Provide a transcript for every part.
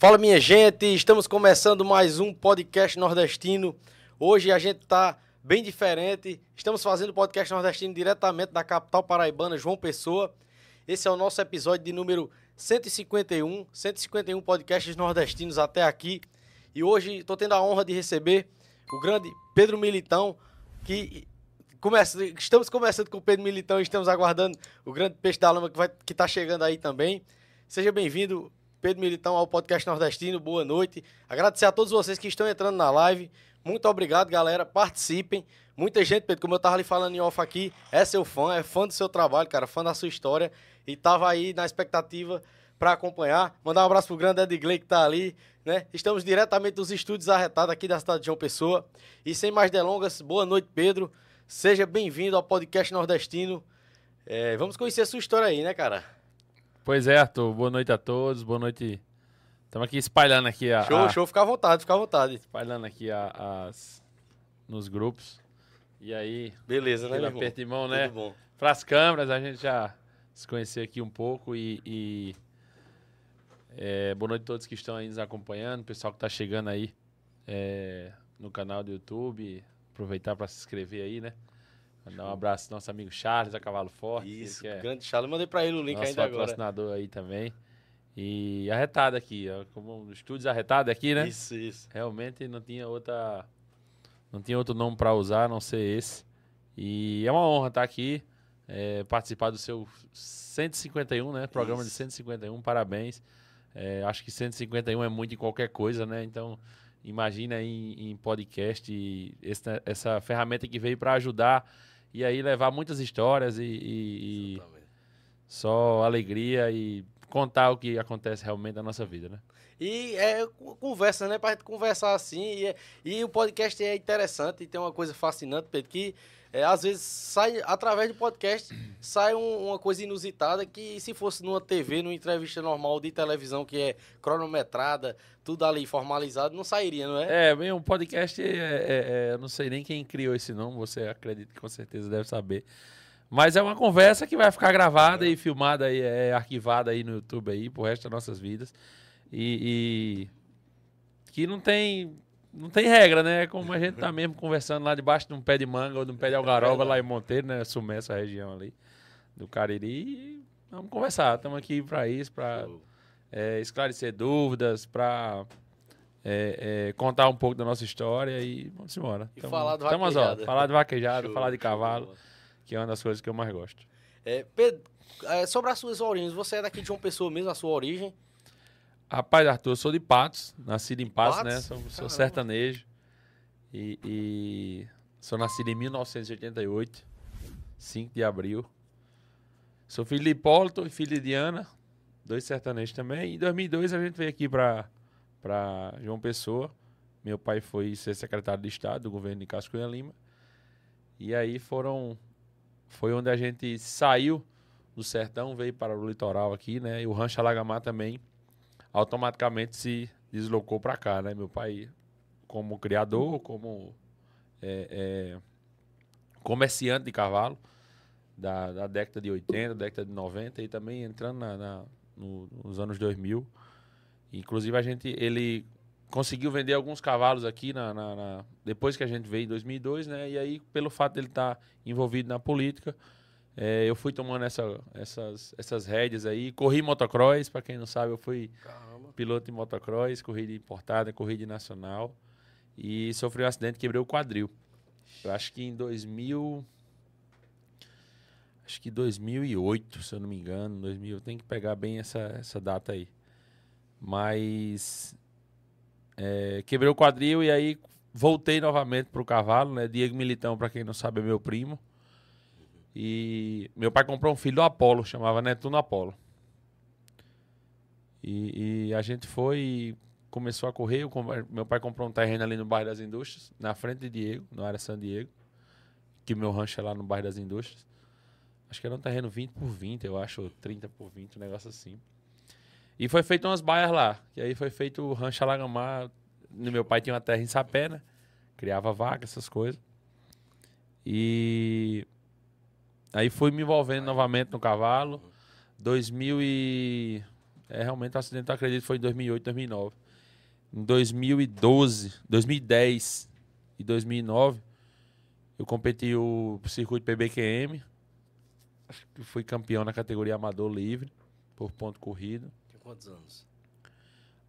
Fala minha gente, estamos começando mais um podcast nordestino. Hoje a gente tá bem diferente. Estamos fazendo podcast nordestino diretamente da capital paraibana, João Pessoa. Esse é o nosso episódio de número 151, 151 podcasts nordestinos até aqui. E hoje estou tendo a honra de receber o grande Pedro Militão, que começa, estamos começando com o Pedro Militão e estamos aguardando o grande peixe da lama que está chegando aí também. Seja bem-vindo, Pedro Militão, ao podcast nordestino. Boa noite. Agradecer a todos vocês que estão entrando na live. Muito obrigado, galera. Participem. Muita gente, Pedro, como eu tava ali falando em off aqui, é seu fã, é fã do seu trabalho, cara, fã da sua história. E tava aí na expectativa para acompanhar. Mandar um abraço pro grande Edgley que tá ali, né? Estamos diretamente dos estúdios arretados aqui da cidade de João Pessoa. E sem mais delongas, boa noite, Pedro. Seja bem-vindo ao podcast nordestino. É, vamos conhecer a sua história aí, né, cara? Pois é, Arthur. Boa noite a todos. Boa noite. Estamos aqui espalhando aqui a. Show, a, show. Fica à vontade, fica à vontade. Espalhando aqui a, as. nos grupos. E aí. Beleza, né, meu irmão? aperto de mão, né? Tudo bom. Para as câmeras, a gente já se conhecer aqui um pouco e. e, é, boa noite a todos que estão aí nos acompanhando, pessoal que está chegando aí é, no canal do YouTube. Aproveitar para se inscrever aí, né? Mandar um abraço ao nosso amigo Charles, a Cavalo Forte. Isso, é grande Charles. Mandei pra ele o link nosso ainda agora. patrocinador aí também. E arretado aqui, ó, como estúdios arretado aqui, né? Isso, isso. Realmente não tinha outra não tinha outro nome para usar, a não ser esse. E é uma honra estar aqui, é, participar do seu 151, né? Programa de Isso. 151, parabéns. É, acho que 151 é muito em qualquer coisa, né? Então, imagina aí em, em podcast essa, essa ferramenta que veio para ajudar e aí levar muitas histórias e- e- e só alegria e contar o que acontece realmente na nossa vida, né? E é co- conversa, né? Pra gente conversar assim. E, é- e o podcast é interessante e tem uma coisa fascinante, Pedro, que é, às vezes sai, através do podcast, sai um- uma coisa inusitada que se fosse numa TV, numa entrevista normal de televisão, que é cronometrada, tudo ali formalizado, não sairia, não é? É, bem, um podcast, é, é- é, não sei nem quem criou esse nome, você acredita que com certeza deve saber. Mas é uma conversa que vai ficar gravada e filmada e é, arquivada aí no YouTube aí pro resto das nossas vidas. E, e que não tem não tem regra, né? Como a gente tá mesmo conversando lá debaixo de um pé de manga ou de um pé de algaroba lá em Monteiro, né? Sumé, essa região ali do Cariri. E vamos conversar, estamos aqui para isso, para é, esclarecer dúvidas, para contar um pouco da nossa história e vamos embora. E falar do tamo, ó. Falar de vaquejada, Show, falar de show cavalo, bola. que é uma das coisas que eu mais gosto. É, Pedro, é, sobre as suas origens, você é daqui de João Pessoa mesmo, a sua origem? Rapaz, Arthur, eu sou de Patos, nascido em Patos, Patos? né? Sou, sou sertanejo. E, e sou nascido em 1988, 5 de abril. Sou filho de Hipólito e filho de Diana, dois sertanejos também. Em 2002 a gente veio aqui para João Pessoa. Meu pai foi ser secretário de Estado do governo de Cássio Cunha Lima. E aí foram foi onde a gente saiu do sertão, veio para o litoral aqui, né? E o Rancho Alagamar também automaticamente se deslocou para cá, né? Meu pai, como criador, como é, é, comerciante de cavalo da, da década de 80, década de 90 e também entrando na, na- no- nos anos 2000. Inclusive a gente, ele conseguiu vender alguns cavalos aqui na, na- na- depois que a gente veio em 2002, né? E aí pelo fato dele estar envolvido na política, é, eu fui tomando essa, essas, essas rédeas aí. Corri motocross, para quem não sabe, eu fui Caramba. piloto de motocross, corrida importada, corrida nacional. E sofri um acidente, quebrei o quadril. Eu acho que em 2000. Acho que 2008, se eu não me engano. 2000, eu tenho que pegar bem essa, essa data aí. Mas. é, quebrei o quadril e aí voltei novamente pro cavalo, né? Diego Militão, para quem não sabe, é meu primo. E meu pai comprou um filho do Apolo, chamava Netuno Apolo. E, e a gente foi e começou a correr. meu pai comprou um terreno ali no bairro das Indústrias, na frente de Diego, no área San Diego. Que meu rancho é lá no bairro das Indústrias. Acho que era um terreno 20 por 20, eu acho, ou 30 por 20, um negócio assim. E foi feito umas baias lá. E aí foi feito o rancho Alagamar. Meu pai tinha uma terra em Sapé, né? Criava vaca, essas coisas. E aí fui me envolvendo novamente no cavalo. 2000 e É, realmente o acidente, eu acredito, foi em 2008, 2009. Em 2012, 2010 e 2009, eu competi o circuito PBQM. Acho que fui campeão na categoria amador livre, por ponto corrido. Tem quantos anos?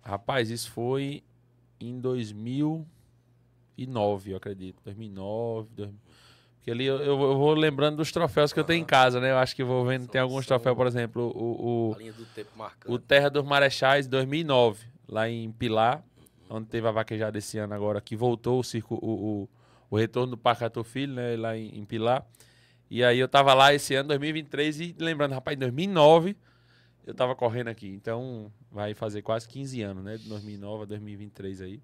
Rapaz, isso foi em 2009, eu acredito. 2009, 2000. Porque ali eu, eu vou lembrando dos troféus que eu tenho em casa, né? Eu acho que vou vendo, tem alguns troféus, por exemplo, o, o, o Terra dos Marechais 2009, lá em Pilar, onde teve a vaquejada esse ano agora, que voltou o circo, o, o, o retorno do Pacato Filho, né? Lá em, em Pilar. E aí eu tava lá esse ano, 2023, e lembrando, rapaz, em 2009 eu tava correndo aqui. Então vai fazer quase 15 anos, né? De 2009 a 2023 aí.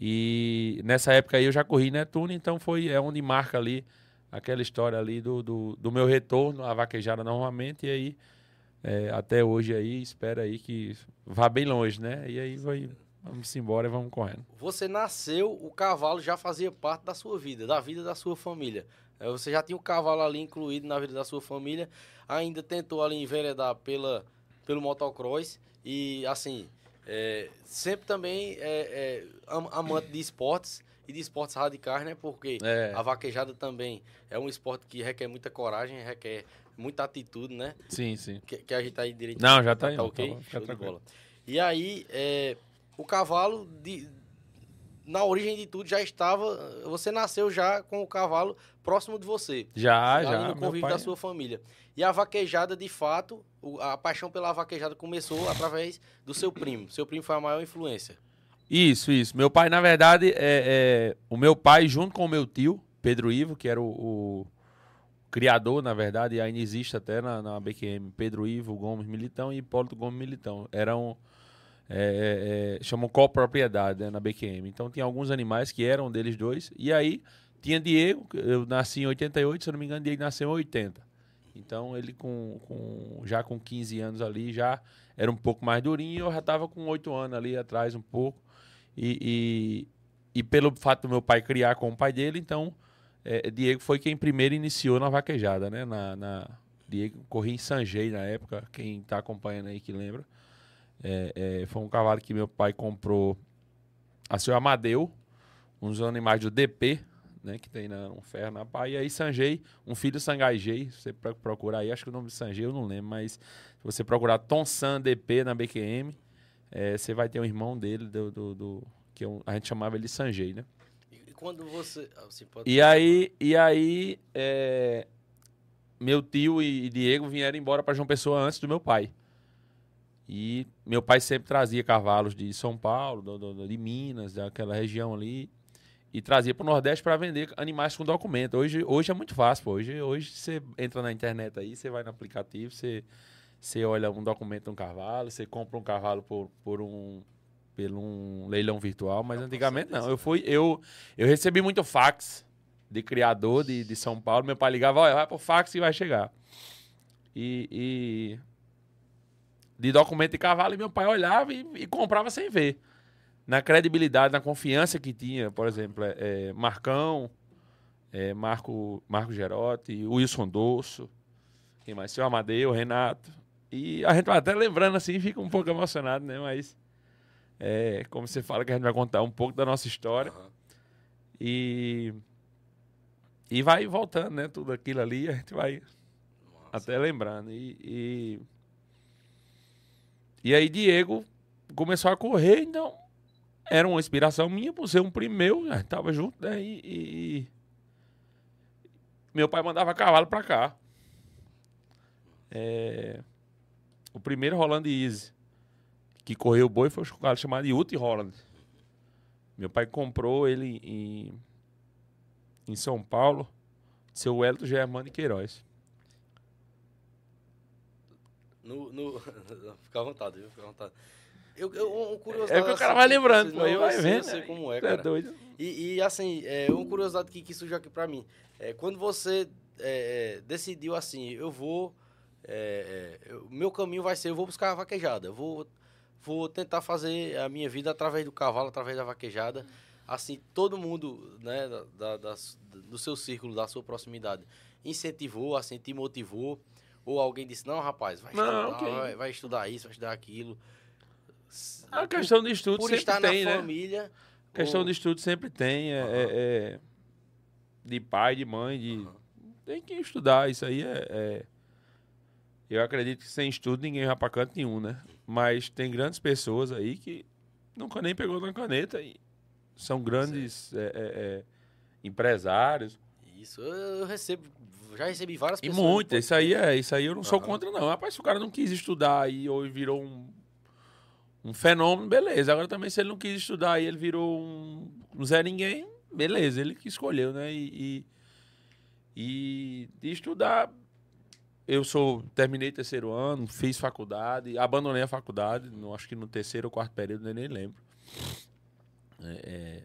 E nessa época aí eu já corri Netuno, então foi é onde marca ali aquela história ali do, do, do meu retorno à vaquejada novamente. E aí, é, até hoje aí, espera aí que vá bem longe, né? E aí vai, vamos embora e vamos correndo. Você nasceu, o cavalo já fazia parte da sua vida, da vida da sua família. É, Você já tinha o cavalo ali incluído na vida da sua família, ainda tentou ali enveredar pela, pelo motocross e, assim, é, sempre também é, é, am- amante de esportes e de esportes radicais, né? Porque É. a vaquejada também é um esporte que requer muita coragem, requer muita atitude, né? Sim, sim. Que, que a gente tá aí direito. Não, já tá aí, Tá ok? tá bom, fica Show de tranquilo. bola. E aí, é, o cavalo, de, na origem de tudo, já estava. Você nasceu já com o cavalo próximo de você. Já, já. no convívio pai- da sua família. E a vaquejada, de fato, a paixão pela vaquejada começou através do seu primo. Seu primo foi a maior influência. Isso, isso. Meu pai, na verdade, é, é- o meu pai, junto com o meu tio, Pedro Ivo, que era o, o criador, na verdade, e ainda existe até na, na BQM, Pedro Ivo Gomes Militão e Hipólito Gomes Militão. Eram, é, é, é, chamam copropriedade né, na BQM. Então, tinha alguns animais que eram deles dois. E aí, tinha Diego, eu nasci em 88, se eu não me engano, Diego nasceu em 80. Então, ele com, com- já com 15 anos ali, já era um pouco mais durinho, eu já estava com 8 anos ali atrás um pouco. E, e, e pelo fato do meu pai criar com o pai dele, então, é, Diego foi quem primeiro iniciou na vaquejada, né? Na, na- Diego corria em Sanjei na época, quem está acompanhando aí que lembra. É, é, foi um cavalo que meu pai comprou a seu Amadeu, uns animais do DP, né? Que tem na, um ferro na pá. E aí Sanjei, um filho Sangaijei, se você pro- procurar aí, acho que o nome de Sanjei eu não lembro, mas se você procurar Tom San DP na BQM, é, você vai ter um irmão dele, do, do, do- que é um- a gente chamava ele de Sanjei, né? E quando você. ah, Assim, pode... E aí, e aí é, meu tio e Diego vieram embora para João Pessoa antes do meu pai. E meu pai sempre trazia cavalos de São Paulo, do- do- de Minas, daquela região ali, e trazia para o Nordeste para vender animais com documento. Hoje, hoje é muito fácil, pô. Hoje, hoje você entra na internet aí, você vai no aplicativo, você, você olha um documento de um cavalo, você compra um cavalo por, por um pelo um leilão virtual, mas É um antigamente não. Eu fui, eu, eu recebi muito fax de criador de, de São Paulo. Meu pai ligava, olha, vai pro fax e vai chegar. E, e de documento de cavalo, e meu pai olhava e, e comprava sem ver. Na credibilidade, na confiança que tinha, por exemplo, é, é, Marcão, é, Marco, Marco Gerotti, Wilson Dosso, quem mais? Seu Amadeu, Renato. E a gente vai até lembrando assim, fica um pouco emocionado, né? Mas é, como você fala que a gente vai contar um pouco da nossa história. Aham. E, e vai voltando, né? Tudo aquilo ali, a gente vai Massa. até lembrando. E, e, e aí Diego começou a correr, então era uma inspiração minha por ser um primo meu, tava junto, né? E, e- meu pai mandava cavalo pra cá. É, o primeiro Roland Easy que correu boi foi um cavalo chamado Yuti Holland. Meu pai comprou ele em, em São Paulo, seu Wellington Germano e Queiroz. No, no... Fica à vontade, viu? Fica à vontade. Eu, eu, um curiosidade, É porque o cara assim, vai que lembrando, pô, vai eu sei, vendo. Eu sei né? como é, Tu cara. doido. E, e, assim, é, uma curiosidade que, que surgiu aqui pra mim. É, quando você é, é, decidiu assim, eu vou. É, é, eu- meu caminho vai ser, eu vou buscar a vaquejada. Eu vou, vou tentar fazer a minha vida através do cavalo, através da vaquejada. Assim, todo mundo né, da, da- das- do seu círculo, da sua proximidade, incentivou, assim, te motivou. Ou alguém disse, não, rapaz, vai Não, estudar, quem- vai, vai estudar isso, vai estudar aquilo. A questão de estudo por sempre estar tem, né? família. questão ou- de estudo sempre tem. É, Aham. é- é de pai, de mãe, de. Aham. Tem que estudar. Isso aí é, é- Eu acredito que sem estudo ninguém vai pra canto nenhum, né? Mas tem grandes pessoas aí que nunca nem pegou na caneta e são grandes é, é, é, empresários. Isso, eu recebo, já recebi várias E pessoas. no muito, isso aí é, isso aí eu não sou contra, não. Rapaz, se o cara não quis estudar e ou virou um, um fenômeno, beleza. Agora também, se ele não quis estudar e ele virou um, um Zé Ninguém, beleza, ele que escolheu, né? E, e, e estudar, eu sou, terminei terceiro ano, fiz faculdade, abandonei a faculdade, não, acho que no terceiro ou quarto período, eu nem lembro. É, é,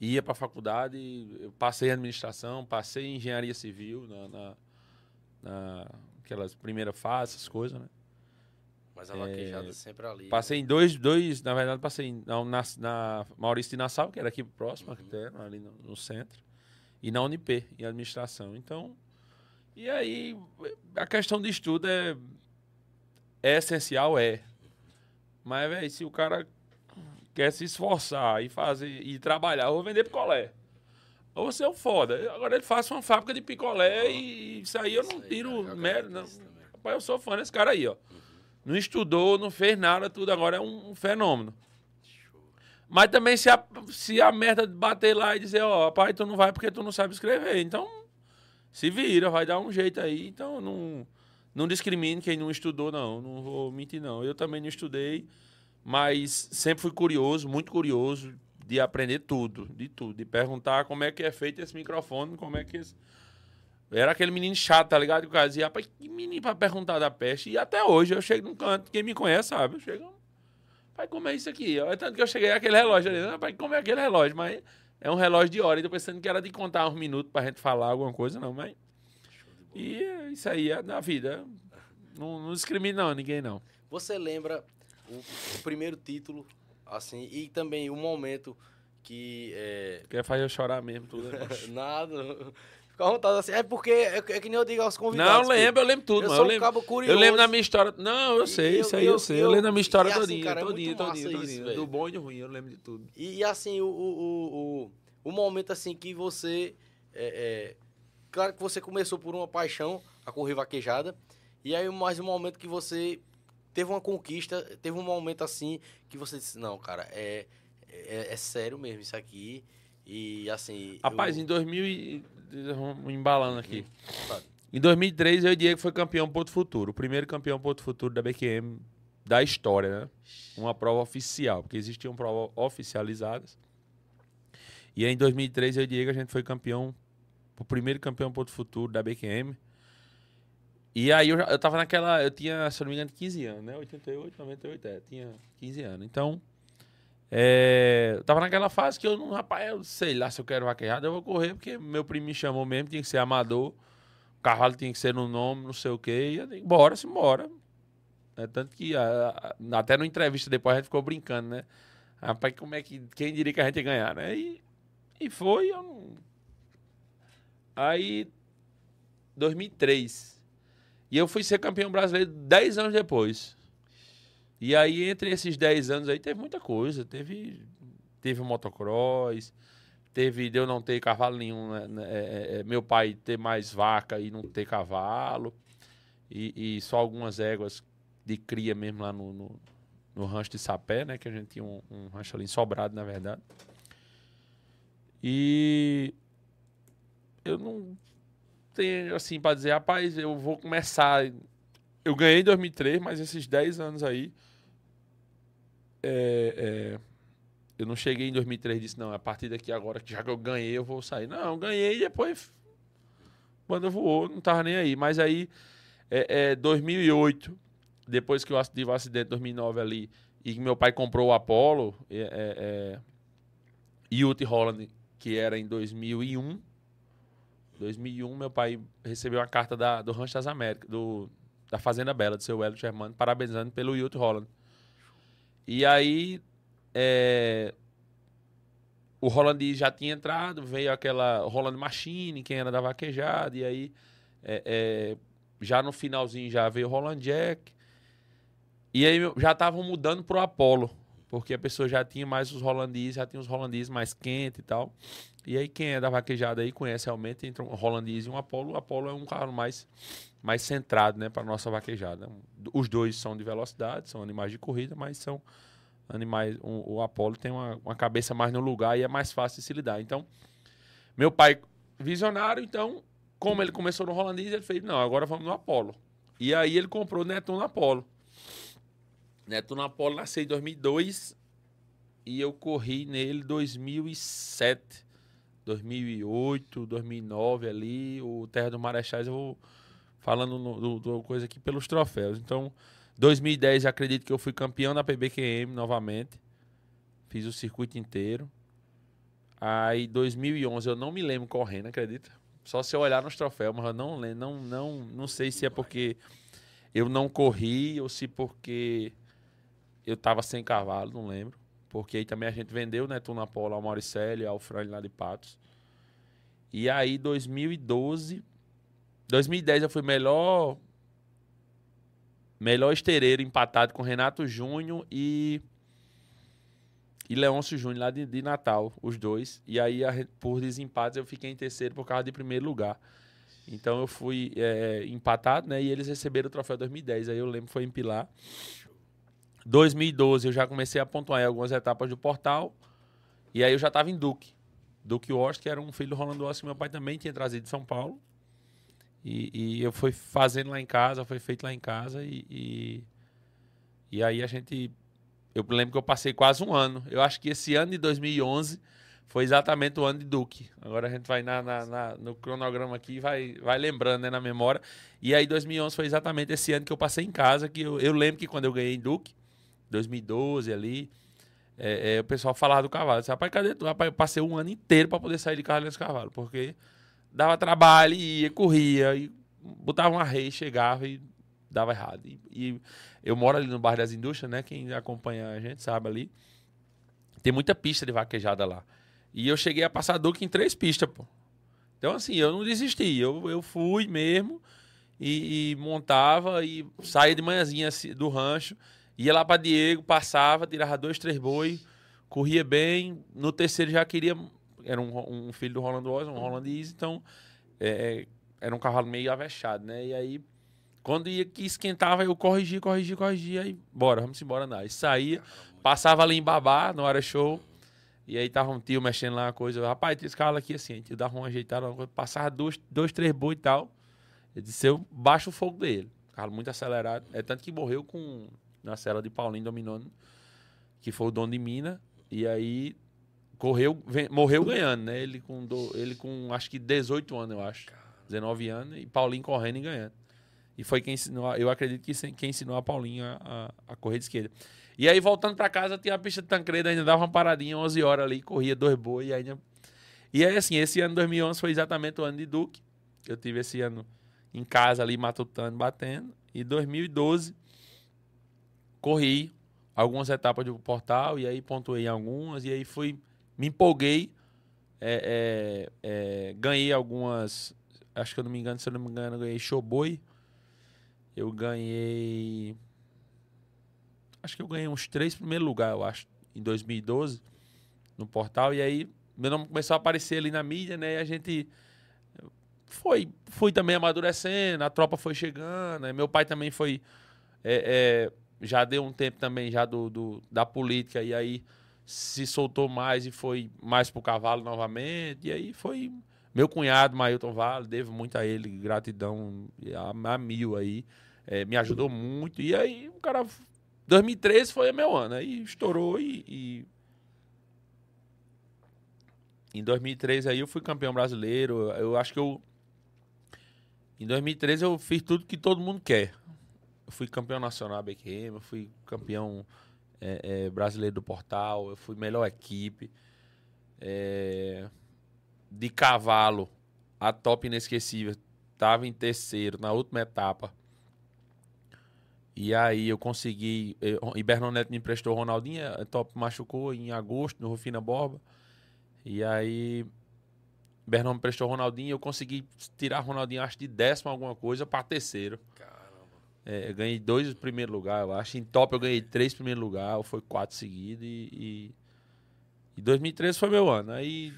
ia para a faculdade, eu passei em administração, passei em engenharia civil na, na, na aquelas primeiras fases, essas coisas, né? Mas a vaquejada sempre ali. É. Passei em dois, dois, na verdade, passei em- na, na Maurício de Nassau, que era aqui próximo, Uhum. até, ali no, no centro, e na Unip, em administração. Então, e aí, a questão de estudo é, é essencial, é. Mas, velho, se o cara quer se esforçar e fazer, e trabalhar, eu vou vender picolé. Ou você é o foda. Agora ele faz uma fábrica de picolé e isso aí eu não tiro eu mérito, não. Rapaz, eu sou fã desse cara aí, ó. Não estudou, não fez nada, tudo agora é um, um fenômeno. Show. Mas também se a, se a merda bater lá e dizer, ó, pai, tu não vai porque tu não sabe escrever. Então, se vira, vai dar um jeito aí. Então, não, não discrimine quem não estudou, não. Não vou mentir, não. Eu também não estudei, mas sempre fui curioso, muito curioso de aprender tudo, de tudo. De perguntar como é que é feito esse microfone, como é que esse... Era aquele menino chato, tá ligado? Que o cara dizia, rapaz, que menino pra perguntar da peste. E até hoje eu chego num canto, quem me conhece sabe, eu chego... Pai, como é isso aqui? ó? Tanto que eu cheguei aquele relógio ali. Pai, como é aquele relógio? Mas é um relógio de hora. E tô pensando que era de contar uns minutos pra gente falar alguma coisa, não. Mas. E é isso aí é da vida. Não, não discrimina, não, ninguém não. Você lembra o, o primeiro título, assim, e também o momento que. É, Quer fazer eu chorar mesmo, tudo. né? nada. Fica à vontade assim. É porque é, é que nem eu digo aos convidados. Não, Pedro. lembro, eu lembro tudo, Eu mano. sou Eu um lembro, cabo curioso. eu lembro da minha história. Não, eu sei, eu- isso aí eu, eu- sei. Eu, eu- lembro da minha história assim, todinha, cara, é todinha, todinha, isso, todinha. velho. Do bom e do ruim, eu lembro de tudo. E assim, o, o, o, o, o momento assim que você. é, é, claro que você começou por uma paixão, a correr vaquejada. E aí, mais um momento que você teve uma conquista, teve um momento assim que você disse, não, cara, é, é, é sério mesmo isso aqui. E assim. Rapaz, eu, em 2000 e... Vamos embalando aqui. Sabe? Em 2003, eu e o Diego foi campeão Ponto Futuro. O primeiro campeão Ponto Futuro da BQM da história, né? Uma prova oficial, porque existiam provas oficializadas. E aí, em 2003, eu e o Diego, a gente foi campeão, o primeiro campeão Ponto Futuro da BQM. E aí, eu, já- eu tava naquela, eu tinha, se eu não me engano, 15 anos, né? 88, 98, é, tinha 15 anos. Então, é, eu tava naquela fase que eu não, rapaz, eu sei lá se eu quero vaquejada, eu vou correr, porque meu primo me chamou mesmo, tinha que ser amador. O cavalo tinha que ser no nome, não sei o quê. E eu bora, simbora. É, tanto que a- a- até na entrevista depois a gente ficou brincando, né? Rapaz, como é que. Quem diria que a gente ia ganhar, né? E, e foi, eu não. Aí. 2003. E eu fui ser campeão brasileiro 10 anos depois. E aí, entre esses 10 anos aí, teve muita coisa. Teve, teve motocross, teve de eu não ter cavalo nenhum, né, né, é, é, meu pai ter mais vaca e não ter cavalo, e, e só algumas éguas de cria mesmo lá no, no, no rancho de Sapé, né, que a gente tinha um, um rancho ali Sobrado, na verdade. E eu não tenho, assim, para dizer, rapaz, eu vou começar... Eu ganhei em 2003, mas esses 10 anos aí, é, é, eu não cheguei em 2003 e disse, não, a partir daqui agora, já que eu ganhei, eu vou sair. Não, eu ganhei e depois, quando voou, não tava nem aí. Mas aí, é, é, 2008, depois que eu tive o acidente, 2009 ali, e meu pai comprou o Apollo, é, é, é, Youth Holland, que era em 2001, 2001, meu pai recebeu uma carta da, do Rancho das Américas, do, da Fazenda Bela, do seu Hélio Germano, parabenizando pelo Youth Holland. E aí, é, o Roland já tinha entrado, veio aquela Roland Machine, quem era da vaquejada, e aí é, é, já no finalzinho já veio o Roland Jack. E aí já estavam mudando pro Apollo, porque a pessoa já tinha mais os holandeses, já tinha os holandeses mais quentes e tal. E aí quem é da vaquejada aí conhece realmente entre um holandês e um Apollo. O Apollo é um carro mais mais centrado, né, para nossa vaquejada. Os dois são de velocidade, são animais de corrida, mas são animais. Um, o Apollo tem uma, uma cabeça mais no lugar e é mais fácil de se lidar. Então, meu pai visionário, então, como ele começou no holandês, ele fez, não, agora vamos no Apollo. E aí ele comprou o Netuno Apollo. Netuno Apollo nasceu em 2002 e eu corri nele 2007, 2008, 2009 ali. O Terra do Marechais eu vou falando no, do, do, coisa aqui pelos troféus. Então, 2010 acredito que eu fui campeão da PBQM novamente. Fiz o circuito inteiro. Aí 2011 eu não me lembro correndo, acredita? Só se eu olhar nos troféus, mas eu não lembro, não, não, não sei se é porque eu não corri ou se porque eu tava sem cavalo, não lembro. Porque aí também a gente vendeu, né, Tunapola ao Mauricélio, ao Frane lá de Patos. E aí 2012 2010 eu fui melhor melhor estereiro empatado com Renato Júnior e e Leôncio Júnior lá de, de, Natal, os dois. E aí a, por desempates eu fiquei em terceiro por causa de primeiro lugar. Então eu fui é, empatado, né? E eles receberam o troféu 2010. Aí eu lembro foi em Pilar. 2012 eu já comecei a pontuar em algumas etapas do portal. E aí eu já estava em Duque. Duque Wars, que era um filho do Rolando Ossi, que meu pai também tinha trazido de São Paulo. E, e, eu fui fazendo lá em casa, foi feito lá em casa e, e, e, aí a gente... Eu lembro que eu passei quase um ano. Eu acho que esse ano de 2011 foi exatamente o ano de Duque. Agora a gente vai na, na, na, no cronograma aqui e vai, vai lembrando né, na memória. E aí 2011 foi exatamente esse ano que eu passei em casa, que eu, eu lembro que quando eu ganhei em Duque, 2012 ali, é, é, o pessoal falava do cavalo. Disse, rapaz, cadê tu? Rapaz, eu passei um ano inteiro para poder sair de nesse cavalo, porque dava trabalho, ia, corria, e botava uma rei, chegava e dava errado. E, e, eu moro ali no bairro das Indústrias, né? Quem acompanha a gente sabe ali. Tem muita pista de vaquejada lá. E eu cheguei a passar Duque em três pistas, pô. Então, assim, eu não desisti. Eu, eu fui mesmo e, e montava e saía de manhãzinha assim, do rancho, ia lá para Diego, passava, tirava dois, três boi, corria bem. No terceiro já queria era um, um filho do Rolando Oz, um holandês, então é, era um cavalo meio avexado, né? E aí, quando ia que esquentava, eu corrigia, corrigia, corrigia, aí bora, vamos embora andar. E saía, passava ali em Babá, no hora show, e aí tava um tio mexendo lá uma coisa, rapaz, tem esse cavalo aqui assim, tio dava uma ajeitada, passava dois, dois três boi e tal. Ele disse, eu baixo o fogo dele. Cavalo muito acelerado. É tanto que morreu com na cela de Paulinho dominando, que foi o dono de Mina. E aí correu, vem, morreu ganhando, né? Ele com, do, ele com acho que 18 anos, eu acho. 19 anos, e Paulinho correndo e ganhando. E foi quem ensinou, eu acredito que quem ensinou a Paulinho a, a, a correr de esquerda. E aí, voltando para casa, tinha a pista de Tancredo, ainda dava uma paradinha, 11 horas ali, corria dois boi. E, ainda... e aí, assim, esse ano 2011 foi exatamente o ano de Duque. Eu tive esse ano em casa ali, matutando, batendo. E 2012, corri algumas etapas do portal, e aí pontuei algumas, e aí fui me empolguei, é, é, é, ganhei algumas, acho que eu não me engano, se eu não me engano, eu ganhei Showboy, eu ganhei, acho que eu ganhei uns três primeiros lugares, eu acho, em 2012, no portal, e aí meu nome começou a aparecer ali na mídia, né, e a gente foi, fui também amadurecendo, a tropa foi chegando, né, meu pai também foi, é, é, já deu um tempo também já do, do da política, e aí se soltou mais e foi mais pro cavalo novamente. E aí foi meu cunhado, Mailton Vale, devo muito a ele, gratidão a, a mil aí. É, me ajudou muito. E aí o cara. 2013 foi meu ano. Aí estourou e, e. Em 2013 aí eu fui campeão brasileiro. Eu acho que eu. Em 2013 eu fiz tudo que todo mundo quer. Eu fui campeão nacional BQM, eu fui campeão é, é, brasileiro do portal, eu fui melhor equipe. É, de cavalo, a top inesquecível, estava em terceiro na última etapa. E aí eu consegui. E Neto me emprestou Ronaldinho, a top machucou em agosto, no Rufina Borba. E aí Bernão me prestou Ronaldinho, eu consegui tirar Ronaldinho, acho, de décimo alguma coisa para terceiro. Caramba. É, eu ganhei dois primeiro lugar, eu acho. Em top eu ganhei três primeiro lugar, ou foi quatro seguidos. E, e, e 2013 foi meu ano. Aí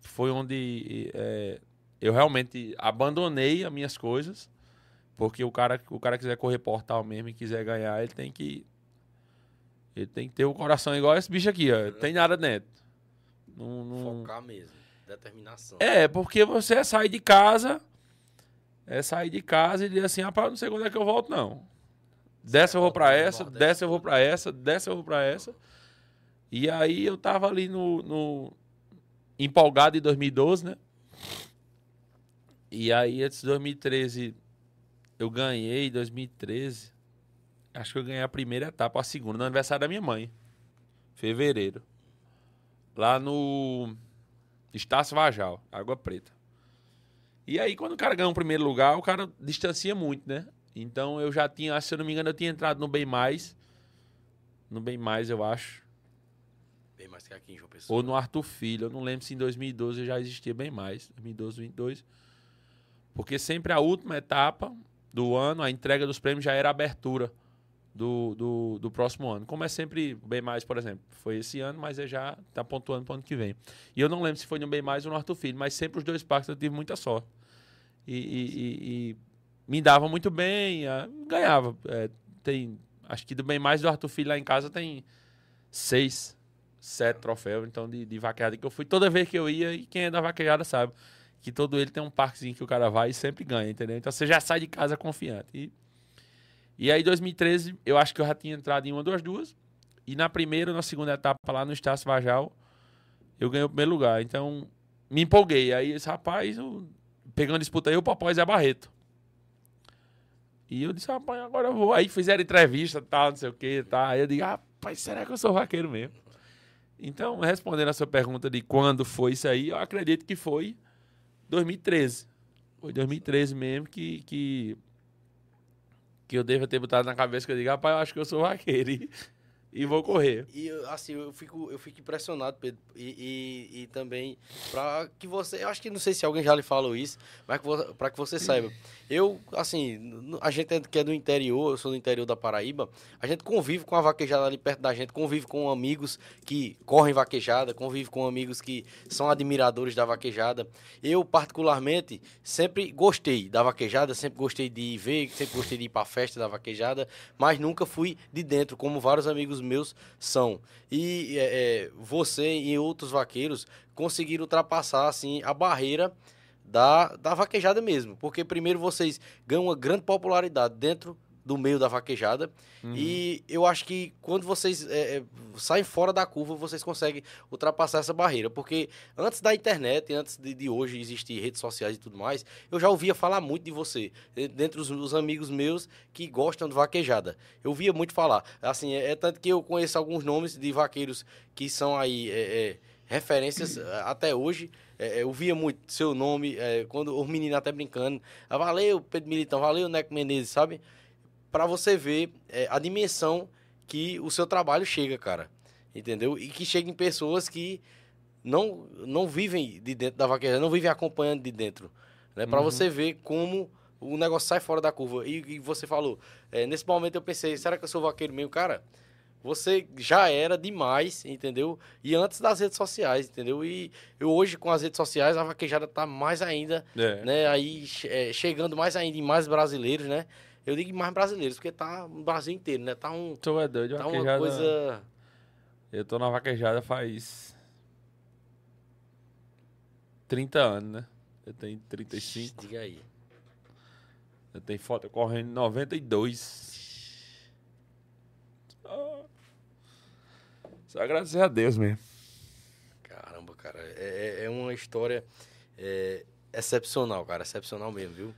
foi onde é, eu realmente abandonei as minhas coisas. Porque o cara, o cara quiser correr portal mesmo e quiser ganhar, ele tem que. Ele tem que ter o coração igual esse bicho aqui, ó. Tem nada dentro. Não, não... Focar mesmo. Determinação. É, porque você sai de casa. É sair de casa e dizer assim, rapaz, não sei quando é que eu volto, não. Dessa eu vou pra essa, dessa eu vou pra essa, dessa eu vou pra essa. E aí eu tava ali no, no empolgado em 2012, né? E aí, antes de 2013, eu ganhei, 2013, acho que eu ganhei a primeira etapa, a segunda, no aniversário da minha mãe. Fevereiro. Lá no Estácio Vajal, Água Preta. E aí, quando o cara ganha um primeiro lugar, o cara distancia muito, né? Então eu já tinha, se eu não me engano, eu tinha entrado no Bem Mais. No Bem Mais, eu acho. Bem mais que aqui em João Pessoa. Ou no Arthur Filho. Eu não lembro se em 2012 já existia Bem Mais. 2012, 2022. Porque sempre a última etapa do ano, a entrega dos prêmios já era abertura do, do, do próximo ano. Como é sempre Bem Mais, por exemplo. Foi esse ano, mas é já está pontuando para o ano que vem. E eu não lembro se foi no Bem Mais ou no Arthur Filho, mas sempre os dois parques eu tive muita sorte. E, e, e, e me dava muito bem, ganhava. É, tem, acho que do Bem Mais do Arthur Filho lá em casa tem seis, sete troféus, então, de, de vaquejada que eu fui toda vez que eu ia, e quem é da vaquejada sabe que todo ele tem um parquezinho que o cara vai e sempre ganha, entendeu? Então você já sai de casa confiante. E, e aí, 2013, eu acho que eu já tinha entrado em uma das duas. E na primeira na segunda etapa, lá no Estácio Vajal, eu ganhei o primeiro lugar. Então, me empolguei. Aí, esse rapaz, eu, pegando disputa o Popó e Zé Barreto. E eu disse, rapaz, agora eu vou. Aí fizeram entrevista, tal, não sei o que, tá. Aí eu digo, rapaz, será que eu sou vaqueiro mesmo? Então, respondendo a sua pergunta de quando foi isso aí, eu acredito que foi 2013. Foi 2013 mesmo que, que, que eu devo ter botado na cabeça que eu digo, rapaz, eu acho que eu sou vaqueiro e vou correr. E assim, eu fico, eu fico impressionado, Pedro. E, e, e também, para que você. Eu acho que não sei se alguém já lhe falou isso, mas para que você saiba. Eu, assim, a gente que é do interior, eu sou do interior da Paraíba, a gente convive com a vaquejada ali perto da gente, convive com amigos que correm vaquejada, convive com amigos que são admiradores da vaquejada. Eu, particularmente, sempre gostei da vaquejada, sempre gostei de ver, sempre gostei de ir para festa da vaquejada, mas nunca fui de dentro, como vários amigos meus são. E é, é, você e outros vaqueiros conseguiram ultrapassar, assim, a barreira da, da vaquejada mesmo. Porque primeiro vocês ganham uma grande popularidade dentro do meio da vaquejada. Uhum. E eu acho que quando vocês é, saem fora da curva, vocês conseguem ultrapassar essa barreira. Porque antes da internet, antes de, de, hoje existir redes sociais e tudo mais, eu já ouvia falar muito de você. Dentre os, os amigos meus que gostam de vaquejada. Eu via muito falar. Assim, é, é tanto que eu conheço alguns nomes de vaqueiros que são aí é, referências até hoje. É, eu via muito seu nome, é, quando os meninos até brincando. Ah, valeu, Pedro Militão, valeu, Neco Menezes, sabe? Para você ver é, a dimensão que o seu trabalho chega, cara. Entendeu? E que chega em pessoas que não, não vivem de dentro da vaquejada, não vivem acompanhando de dentro. Né? Para uhum. você ver como o negócio sai fora da curva. E, e você falou, é, nesse momento eu pensei, será que eu sou vaqueiro mesmo? Cara, você já era demais, entendeu? E antes das redes sociais, entendeu? E eu, hoje, com as redes sociais, a vaquejada tá mais ainda, é. né? Aí, é, chegando mais ainda em mais brasileiros, né? Eu digo mais brasileiros, porque tá no Brasil inteiro, né? Tá um... Tu é doido, tá uma coisa... Eu tô na vaquejada faz... 30 anos, né? Eu tenho 35. Diga aí. Eu tenho foto correndo em 92. Só agradecer a Deus mesmo. Caramba, cara. É, é, é uma história é, excepcional, cara. Excepcional mesmo, viu?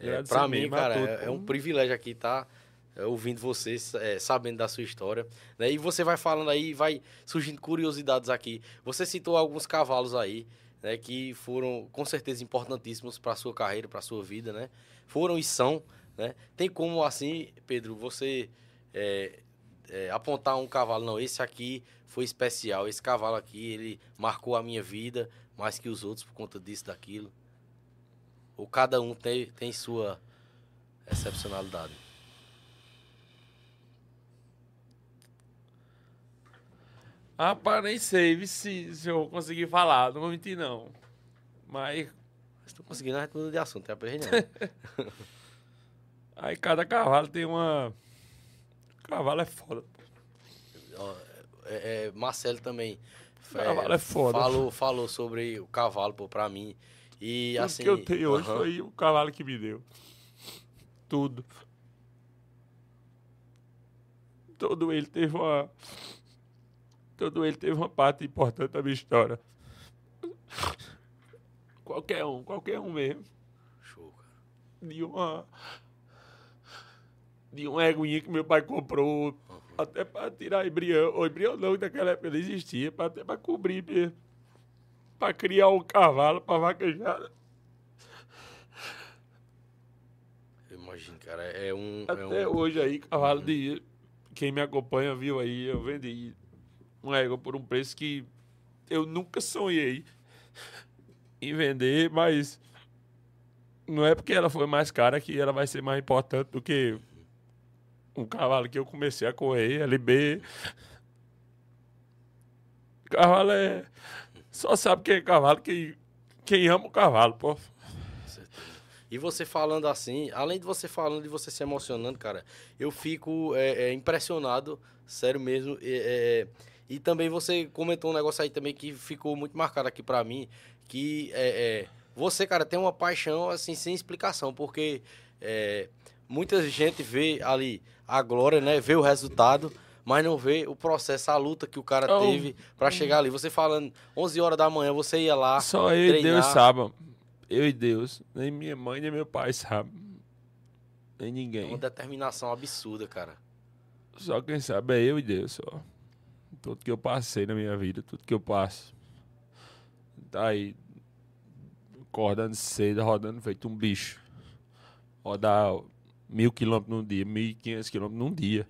É, pra mim, cara, é, é, um privilégio aqui estar tá, é, ouvindo vocês, é, sabendo da sua história. Né? E você vai falando aí, vai surgindo curiosidades aqui. Você citou alguns cavalos aí, né? Que foram, com certeza, importantíssimos para sua carreira, para sua vida, né? Foram e são, né? Tem como, assim, Pedro, você... É, é, apontar um cavalo, não, esse aqui foi especial, esse cavalo aqui, ele marcou a minha vida mais que os outros por conta disso, daquilo? Ou cada um tem, tem sua excepcionalidade? Rapaz, nem sei se, se eu conseguir falar, não vou mentir não. Mas. Tu conseguir, nós muda de assunto, é aperreio não. Aí cada cavalo tem uma. Cavalo é foda. É, é, Marcelo também. Cavalo é, é foda. Falou, falou sobre o cavalo, pô, pra mim. E Tudo assim. que eu tenho hoje foi o cavalo que me deu. Tudo. Todo ele teve uma. Todo ele teve uma parte importante da minha história. Qualquer um, qualquer um mesmo. Show, cara. De uma. De um eguinha que meu pai comprou. Uhum. Até pra tirar embrião. Ou embrião não, naquela época não existia. Até pra cobrir mesmo. Pra criar um cavalo pra vaquejada. Imagina, cara. É um. Até é um... hoje aí, cavalo uhum. de. Quem me acompanha viu aí, eu vendi uma égua por um preço que eu nunca sonhei em vender, mas não é porque ela foi mais cara que ela vai ser mais importante do que um cavalo que eu comecei a correr, LB. Cavalo é. Só sabe quem é cavalo, quem, quem ama o cavalo, pô. E você falando assim, além de você falando e você se emocionando, cara, eu fico é, é, impressionado, sério mesmo. É, e também você comentou um negócio aí também que ficou muito marcado aqui para mim, que é, é, você, cara, tem uma paixão assim sem explicação, porque é, muita gente vê ali a glória, né? Vê o resultado, mas não vê o processo, a luta que o cara oh. teve para chegar ali. Você falando 11 horas da manhã, você ia lá. Só eu treinar. e Deus sabem. Eu e Deus. Nem minha mãe, nem meu pai sabem. Nem ninguém. É uma determinação absurda, cara. Só quem sabe é eu e Deus, só tudo que eu passei na minha vida, tudo que eu passo. Tá aí, acordando cedo, rodando feito um bicho. Rodar mil quilômetros num dia, mil e quinhentos quilômetros num dia.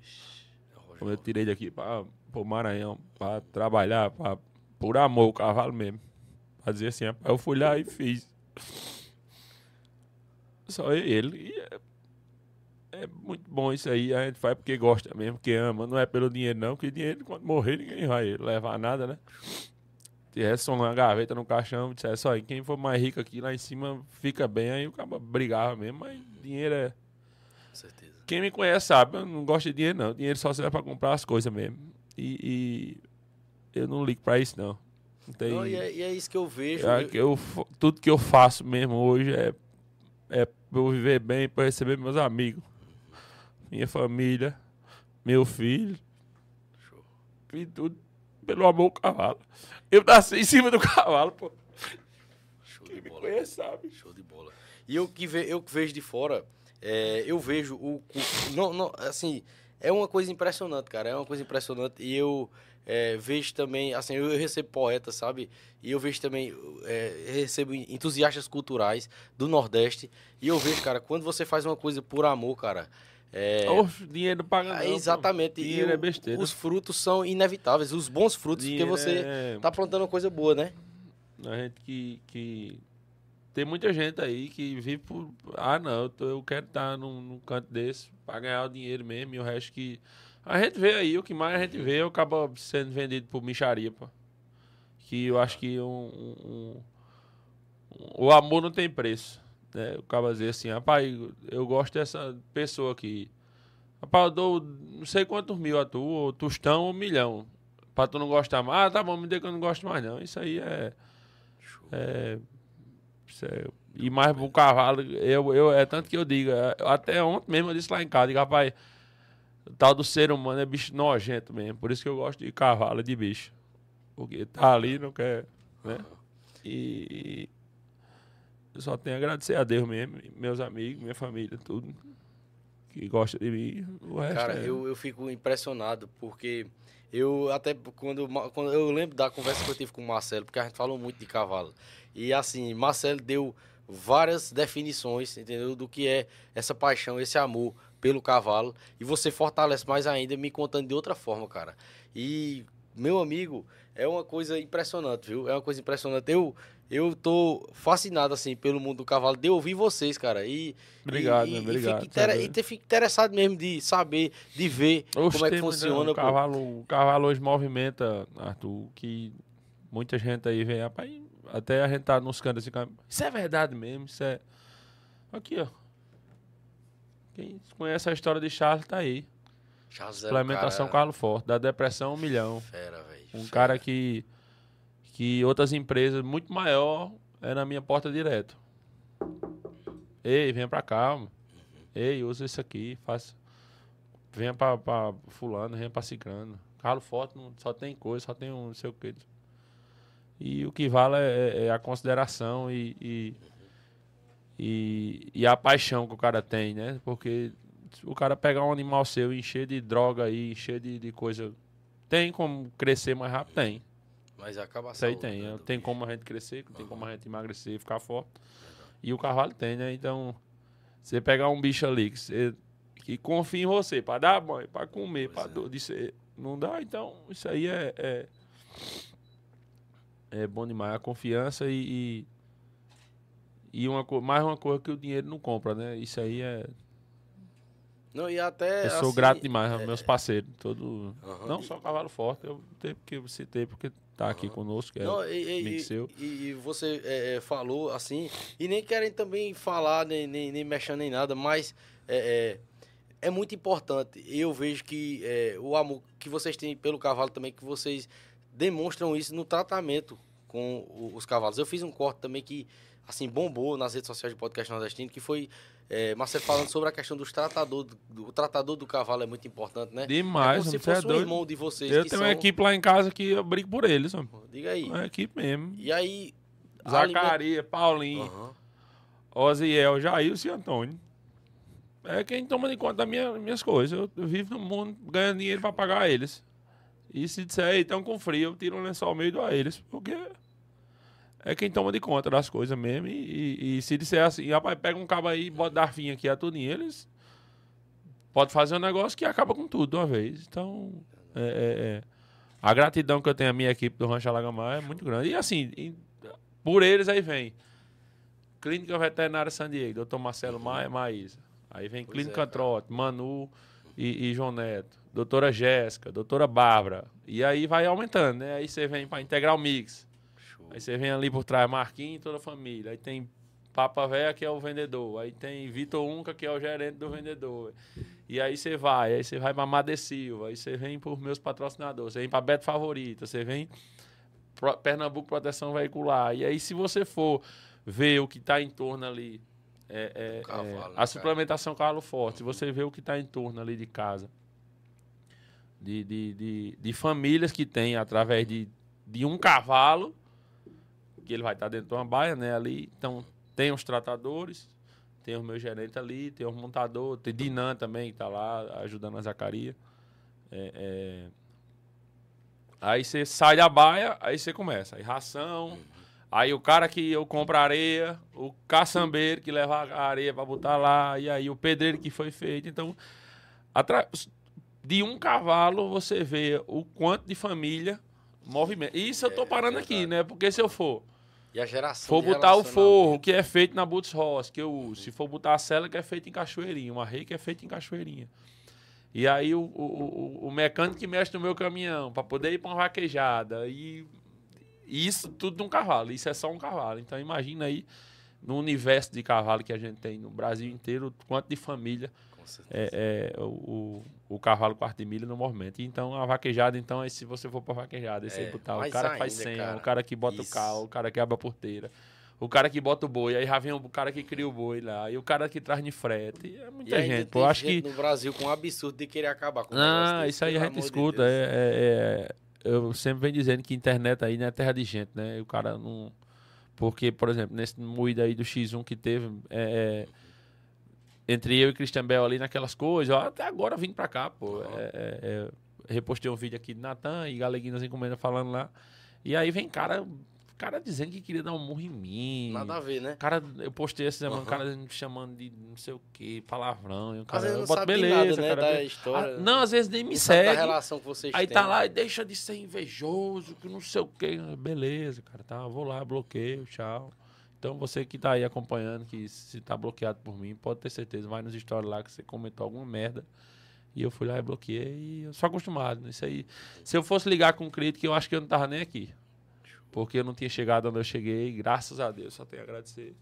Como eu tirei daqui para o Maranhão, para trabalhar, pra, por amor, o cavalo mesmo. Pra dizer assim, eu fui lá e fiz. Só ele. E é é muito bom isso aí. A gente faz porque gosta mesmo, porque ama. Não é pelo dinheiro, não, porque dinheiro, quando morrer, ninguém vai levar nada, né? Tivesse uma gaveta no caixão, dissesse só, quem for mais rico aqui lá em cima fica bem, aí o cara brigava mesmo, mas dinheiro é. Com certeza. Quem me conhece sabe, eu não gosto de dinheiro, não. Dinheiro só serve para comprar as coisas mesmo. E, e, eu não ligo para isso, não. Não, tem, não e, é, e, é, isso que eu vejo. É, que eu, tudo que eu faço mesmo hoje é, é pra eu viver bem, para receber meus amigos minha família, meu filho. Show. E tudo pelo amor ao cavalo. Eu nasci em cima do cavalo, pô. Show Quem de bola. Conhece, sabe? Show de bola. E eu que, ve, eu que vejo de fora, é, eu vejo o, o. não, não, assim, é uma coisa impressionante, cara. É uma coisa impressionante. E eu é, vejo também, assim, eu recebo poetas, sabe? E eu vejo também, é, recebo entusiastas culturais do Nordeste. E eu vejo, cara, quando você faz uma coisa por amor, cara, é, o dinheiro paga Exatamente. Dinheiro e é besteira. Os frutos são inevitáveis, os bons frutos, dinheiro porque você é... tá plantando uma coisa boa, né? A gente que, que... Tem muita gente aí que vive por... Ah, não, eu, tô, eu quero estar num, num, canto desse para ganhar o dinheiro mesmo e o resto que... A gente vê aí, o que mais a gente vê acaba sendo vendido por micharia, pô. Que eu acho que um, um, um, o amor não tem preço. Né? O cara dizer assim, rapaz, eu gosto dessa pessoa aqui. Rapaz, eu dou não sei quantos mil a tu, ou tostão ou milhão. Pra tu não gostar mais. Ah, tá bom, me dê que eu não gosto mais, não. Isso aí é. Isso é e mais pro cavalo, eu, eu, é tanto que eu digo, é, até ontem mesmo eu disse lá em casa, digo, rapaz, o tal do ser humano é bicho nojento mesmo. Por isso que eu gosto de cavalo, de bicho. Porque tá ali, não quer. Né? E, eu só tenho a agradecer a Deus mesmo, meus amigos, minha família, tudo que gosta de mim. O resto Cara, é... eu, eu fico impressionado, porque eu até quando, quando eu lembro da conversa que eu tive com o Marcelo, porque a gente falou muito de cavalo. E assim, Marcelo deu várias definições, entendeu? Do que é essa paixão, esse amor pelo cavalo e você fortalece mais ainda me contando de outra forma, cara. E, meu amigo, é uma coisa impressionante, viu? É uma coisa impressionante. Eu, eu tô fascinado, assim, pelo mundo do cavalo, de ouvir vocês, cara. E, Obrigado, e, né? e Obrigado, fico inter- e fico interessado mesmo de saber, de ver Oxe, como é que muito- funciona. O cavalo, o cavalo hoje movimenta, Arthur, que muita gente aí vem, rapaz, até a gente tá nos cantos assim, isso é verdade mesmo, isso é... Aqui, ó. Quem conhece a história de Charles tá aí. Chazé, Suplementação cara, Carlos Forte, da depressão um milhão. Fera, velho. Um fera. cara que, que outras empresas muito maior é na minha porta direto. Ei, venha pra cá. mano. Ei, usa isso aqui, faça. Venha pra fulano, venha pra ciclano. Carlos Forte não, só tem coisa, só tem um não sei o quê. E o que vale é, é a consideração e, e, e, e a paixão que o cara tem, né? Porque o cara pegar um animal seu e encher de droga aí, encher de, de coisa. Tem como crescer mais rápido? Tem. Mas acaba Isso aí saúde, tem. né, Tem como a gente crescer, tem como a gente emagrecer e ficar forte. E o cavalo tem, né? Então, você pegar um bicho ali que, você, que confia em você pra dar banho, pra comer, pra é. tudo, isso não dá, então isso aí é, é, é bom demais. A confiança e, e, e uma, mais uma coisa que o dinheiro não compra, né? Isso aí é. Não, e até. Eu sou assim, grato demais aos meus parceiros. Todo. Não só cavalo forte, eu tenho que ter, porque tá aqui Aham. conosco. que é- Não, e, e- e- seu. e- você é, é, falou assim, e nem querem também falar, nem, nem, nem mexer nem nada, mas é, é, é muito importante. Eu vejo que é, o amor que vocês têm pelo cavalo também, que vocês demonstram isso no tratamento com os cavalos. Eu fiz um corte também que, assim, bombou nas redes sociais do podcast nordestino, que foi é, Marcelo falando sobre a questão dos tratadores. Do, o tratador do cavalo é muito importante, né? é Demais, como se é fosse um doido. irmão de vocês. Eu tenho são... uma equipe lá em casa que eu brigo por eles, mano. Diga aí. É uma equipe mesmo. E aí... a aliment- Zacaria, Paulinho, Aham. Oziel, Jailson e Antônio. É quem toma de conta das minha, minhas coisas. Eu, eu vivo no mundo ganhando dinheiro pra pagar eles. E se disser, estão com frio, eu tiro um lençol meio do a eles. Porque é quem toma de conta das coisas mesmo. E, e- e se disser assim, rapaz, pega um cabo aí e bota darfinha aqui a tudinho, eles pode fazer um negócio que acaba com tudo de uma vez. Então, é, é- é. a gratidão que eu tenho à minha equipe do Rancho Alagamar é muito grande. E assim, por eles aí vem Clínica Veterinária San Diego, doutor Marcelo Maia, Maísa. Aí vem Pois Clínica é. Trote, Manu e, e João Neto. Doutora Jéssica, doutora Bárbara. E aí vai aumentando, né? Aí você vem para Integral Mix. Aí você vem ali por trás, Marquinhos e toda a família. Aí tem Papa Véia, que é o vendedor. Aí tem Vitor Unca, que é o gerente do vendedor. E aí você vai, aí você vai para Madre Silva. Aí você vem por meus patrocinadores. Você vem para Beto Favorita. Você vem Pro- Pernambuco Proteção Veicular. E aí, se você for ver o que está em torno ali, é, é, cavalo, é, né, a cara? suplementação Carlo Forte, se você vê o que está em torno ali de casa, de, de, de, de famílias que tem através de, de um cavalo, que ele vai estar dentro de uma baia, né, ali. Então, tem os tratadores, tem o meu gerente ali, tem o montador, tem Dinan também, que está lá ajudando a Zacaria. É, é, Aí você sai da baia, aí você começa. Aí ração. Aí o cara que eu compro areia, o caçambeiro que leva a areia para botar lá, e aí o pedreiro que foi feito. Então, atra- de um cavalo você vê o quanto de família movimento. Isso eu tô É, parando verdade. aqui, né? Porque se eu for, E a geração. for de botar o forro que é feito na Boots Ross, que eu uso, se for botar a cela que é feita em cachoeirinha, uma rei que é feita em cachoeirinha. E aí o, o, o- mecânico que mexe no meu caminhão para poder ir para uma vaquejada e isso tudo num cavalo, isso é só um cavalo. Então imagina aí no universo de cavalo que a gente tem no Brasil inteiro, quanto de família Com certeza. é, é o, o, cavalo quarto de milha no movimento. Então a vaquejada, então, aí se você for para vaquejada, você É, botar o cara que faz senha, cara. o cara que bota Isso. o carro, o cara que abre a porteira, o cara que bota o boi, aí já vem o cara que cria o boi lá, e o cara que traz de frete. É E muita ainda gente. Pô, eu acho gente que no Brasil com um absurdo de querer acabar com ah, isso aí a gente de escuta. Deus. É, é- é- eu sempre venho dizendo que internet aí não é terra de gente, né? E o cara não. Porque, por exemplo, nesse moído aí do X1 que teve, é, é, entre eu e Christian Bell ali naquelas coisas, ó, até agora vim pra cá, pô. É, é, é, repostei um vídeo aqui de Natan e Galeguinas encomenda falando lá. E aí vem cara cara dizendo que queria dar um murro em mim. Nada a ver, né? Cara, eu postei semana, Aham. o cara me chamando de não sei o que, palavrão. E o Às cara, vezes eu não sabe beleza, nada, né, cara. da história. Ah, não, às vezes nem me segue. da relação que vocês Aí têm. tá lá e deixa de ser invejoso, que não sei o que. Beleza, cara, tá, vou lá, bloqueio, tchau. Então você que tá aí acompanhando, que se tá bloqueado por mim, pode ter certeza, vai nos stories lá que você comentou alguma merda. E eu fui lá e bloqueei e eu sou acostumado. Isso aí. Se eu fosse ligar com crítica, eu acho que eu não tava nem aqui. Porque eu não tinha chegado onde eu cheguei, graças a Deus, só tenho a agradecer.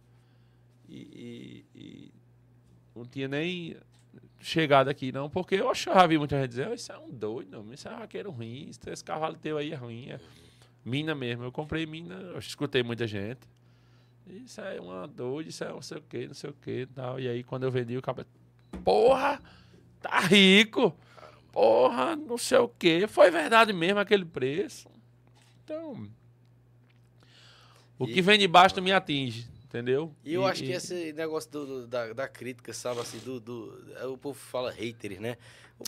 E, e- e não tinha nem chegado aqui, não, porque eu achava, vi muita gente dizer, "Oh, isso é um doido, isso é um vaqueiro ruim, esse cavalo teu aí é ruim. É mina mesmo, eu comprei mina, eu escutei muita gente. Isso é uma doida, isso é não sei o que, não sei o que tal. E aí quando eu vendi o cabelo, porra, tá rico, porra, não sei o que. Foi verdade mesmo aquele preço. Então, o E- que vem de baixo me atinge, entendeu? E eu acho que esse negócio do, do- da, da crítica, sabe, assim, do, do. O povo fala haters, né?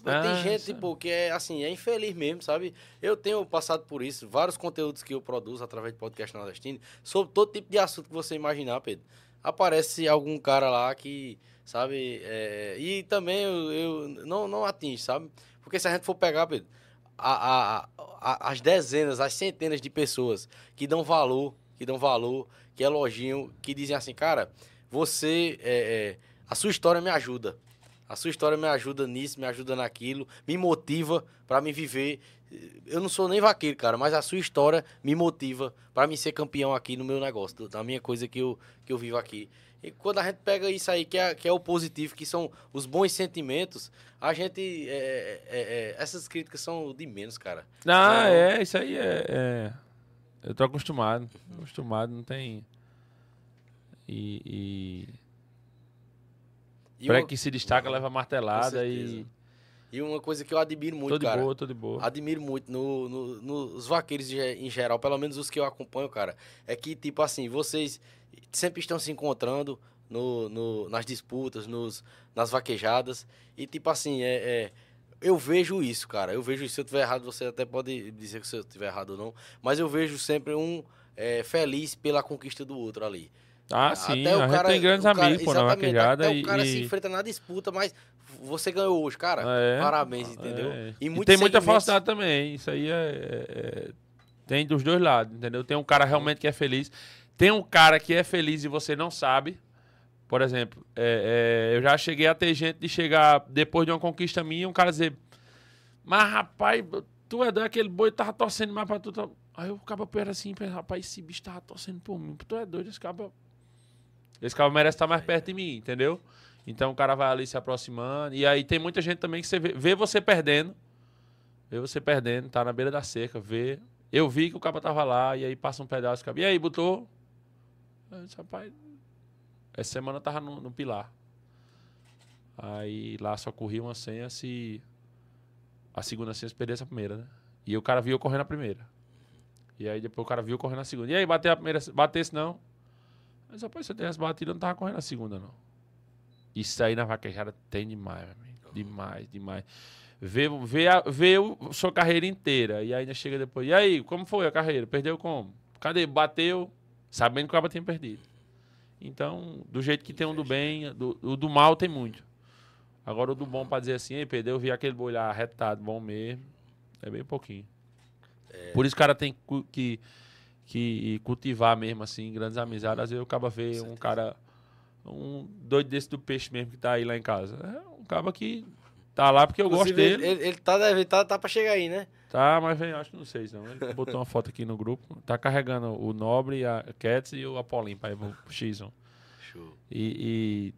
Ah, Tem gente, tipo, que é assim, é infeliz mesmo, sabe? Eu tenho passado por isso, vários conteúdos que eu produzo através de podcast nordestino, sobre todo tipo de assunto que você imaginar, Pedro. Aparece algum cara lá que, sabe, é, e também eu, eu não, não atinge, sabe? Porque se a gente for pegar, Pedro, a, a- a- as dezenas, as centenas de pessoas que dão valor, que dão valor, que elogiam, que dizem assim, cara, você, é, é, a sua história me ajuda. A sua história me ajuda nisso, me ajuda naquilo, me motiva pra me viver. Eu não sou nem vaqueiro, cara, mas a sua história me motiva pra me ser campeão aqui no meu negócio, da minha coisa que eu, que eu vivo aqui. E quando a gente pega isso aí, que é, que é o positivo, que são os bons sentimentos, a gente. é, é, é, essas críticas são de menos, cara. Ah, Não. é, isso aí é, é- Eu tô acostumado. Acostumado, não tem. E. e... E Pra uma, que se destaca, leva martelada e. e uma coisa que eu admiro muito, Tô de cara. boa, tô de boa. Admiro muito no, no- nos vaqueiros em geral, pelo menos os que eu acompanho, cara. É que, tipo assim, vocês sempre estão se encontrando no, no- nas disputas, nos, nas vaquejadas. E, tipo assim, é, é- eu vejo isso, cara. Eu vejo isso. Se eu tiver errado, você até pode dizer que se eu tiver errado ou não. Mas eu vejo sempre um é, feliz pela conquista do outro ali. Ah, sim. Até o a gente cara- tem grandes o cara- amigos, pô, na vaquejada. Até e, o cara se enfrenta na disputa, mas você ganhou hoje, cara. É, Parabéns, entendeu? é. E E, tem muita segmentos- falsidade também. Isso aí é, é- é- Tem dos dois lados, entendeu? Tem um cara realmente que é feliz. Tem um cara que é feliz e você não sabe. Por exemplo, é- é, eu já cheguei a ter gente de chegar depois de uma conquista minha, um cara dizer. Mas, rapaz, tu é daquele boi, tava torcendo mais pra tu. tá-" Aí eu ficava perto assim, pensa, rapaz, esse bicho tava torcendo por mim. Tu é doido, esse cara. Esse cara merece estar mais perto de mim, entendeu? Então o cara vai ali se aproximando. E aí tem muita gente também que você vê, vê você perdendo. Vê você perdendo, tá na beira da cerca, vê. Eu vi que o cara tava lá, e aí passa um pedaço. E aí, botou? Eu disse, rapaz, essa semana eu tava no, no pilar. Aí lá só corria uma senha se a segunda senha se perdesse a primeira, né? E o cara viu correndo a primeira. E aí depois o cara viu correndo a segunda. E aí, bateu a primeira, batesse não? Mas rapaz, se eu tivesse batido, eu não tava correndo a segunda, não. Isso aí na vaquejada tem demais, meu amigo. Demais, demais. Vê, vê, a, vê o, sua carreira inteira. E ainda chega depois. E aí, como foi a carreira? Perdeu como? Cadê? Bateu, sabendo que o cara tinha perdido. Então, do jeito que tem um do bem, do, o do mal tem muito. Agora o do bom pra dizer assim, ei, perdeu, eu vi aquele boi lá retado, bom mesmo. É bem pouquinho. Por isso o cara tem que, que cultivar mesmo, assim, grandes amizades. Às vezes o cara vê um cara, um doido desse do peixe mesmo que tá aí lá em casa. É um cara que tá lá porque eu gosto Inclusive, dele. Ele, ele tá, deve, tá, tá pra chegar aí, né? Tá, mas vem, acho que não sei não. Ele botou uma foto aqui no grupo. Tá carregando o Nobre, a Cats e o Apolim pra ir pro X1. Show. E,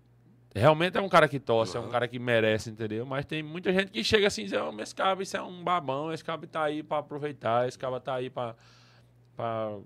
e realmente é um cara que torce, é um Uhum. cara que merece, entendeu? Mas tem muita gente que chega assim e diz, "Ô, mas esse cara, isso é um babão, esse cara tá aí pra aproveitar, esse cara tá aí pra, pra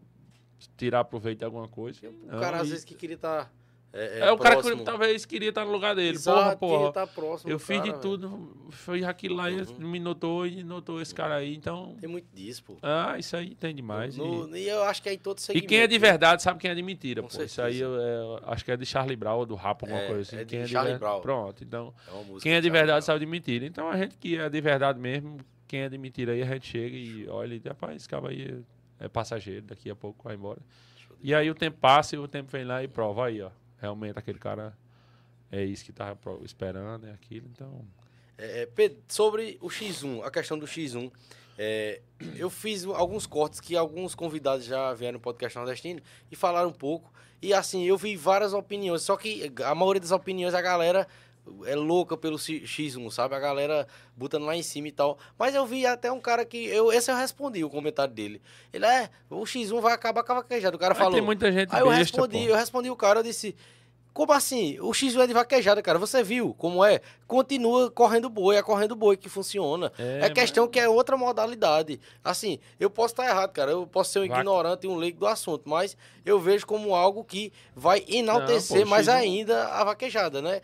tirar proveito de alguma coisa. O Não, cara, às e- vezes, que queria estar. é, é, o cara que talvez queria estar no lugar dele. Exato, porra, porra. estar próximo. Eu fiz cara, de tudo, fiz aquilo lá, e Uhum. me notou e notou esse cara aí, então... Tem muito disso, pô. Ah, isso aí tem demais. e- No- e eu acho que é em todo E segmento. quem é de né? verdade sabe quem é de mentira, Com pô. Isso aí certeza. eu, é, acho que é de Charlie Brown ou do Rap, alguma É, coisa assim. é de quem é Charlie ver- Brown. Pronto, então. É Quem é de verdade Brown. sabe de mentira. Então a gente que é de verdade mesmo, quem é de mentira aí, a gente chega e olha e rapaz, esse cara aí é passageiro, daqui a pouco vai embora. E aí o tempo passa e o tempo vem lá e prova aí, ó. Realmente aquele cara é isso que pro- esperando, é aquilo, então. É, é, Pedro, sobre o X1, a questão do X1, é, eu fiz alguns cortes que alguns convidados já vieram no podcast nordestino e falaram um pouco. E assim, eu vi várias opiniões, só que a maioria das opiniões a galera é louca pelo X- X1, sabe? A galera botando lá em cima e tal. Mas eu vi até um cara que. Eu, esse eu respondi o comentário dele. Ele é, o X1 vai acabar com a vaquejada. O cara Mas falou. tem muita gente Aí eu besta, respondi, pô. eu respondi o cara, eu disse, como assim? O X1 é de vaquejada, cara. Você viu como é? Continua correndo boi, é correndo boi que funciona. É, É, questão que é outra modalidade. Assim, eu posso estar errado, cara. Eu posso ser um Vaca- ignorante e um leigo do assunto, mas eu vejo como algo que vai enaltecer Não, pô, mais X1 ainda a vaquejada, né?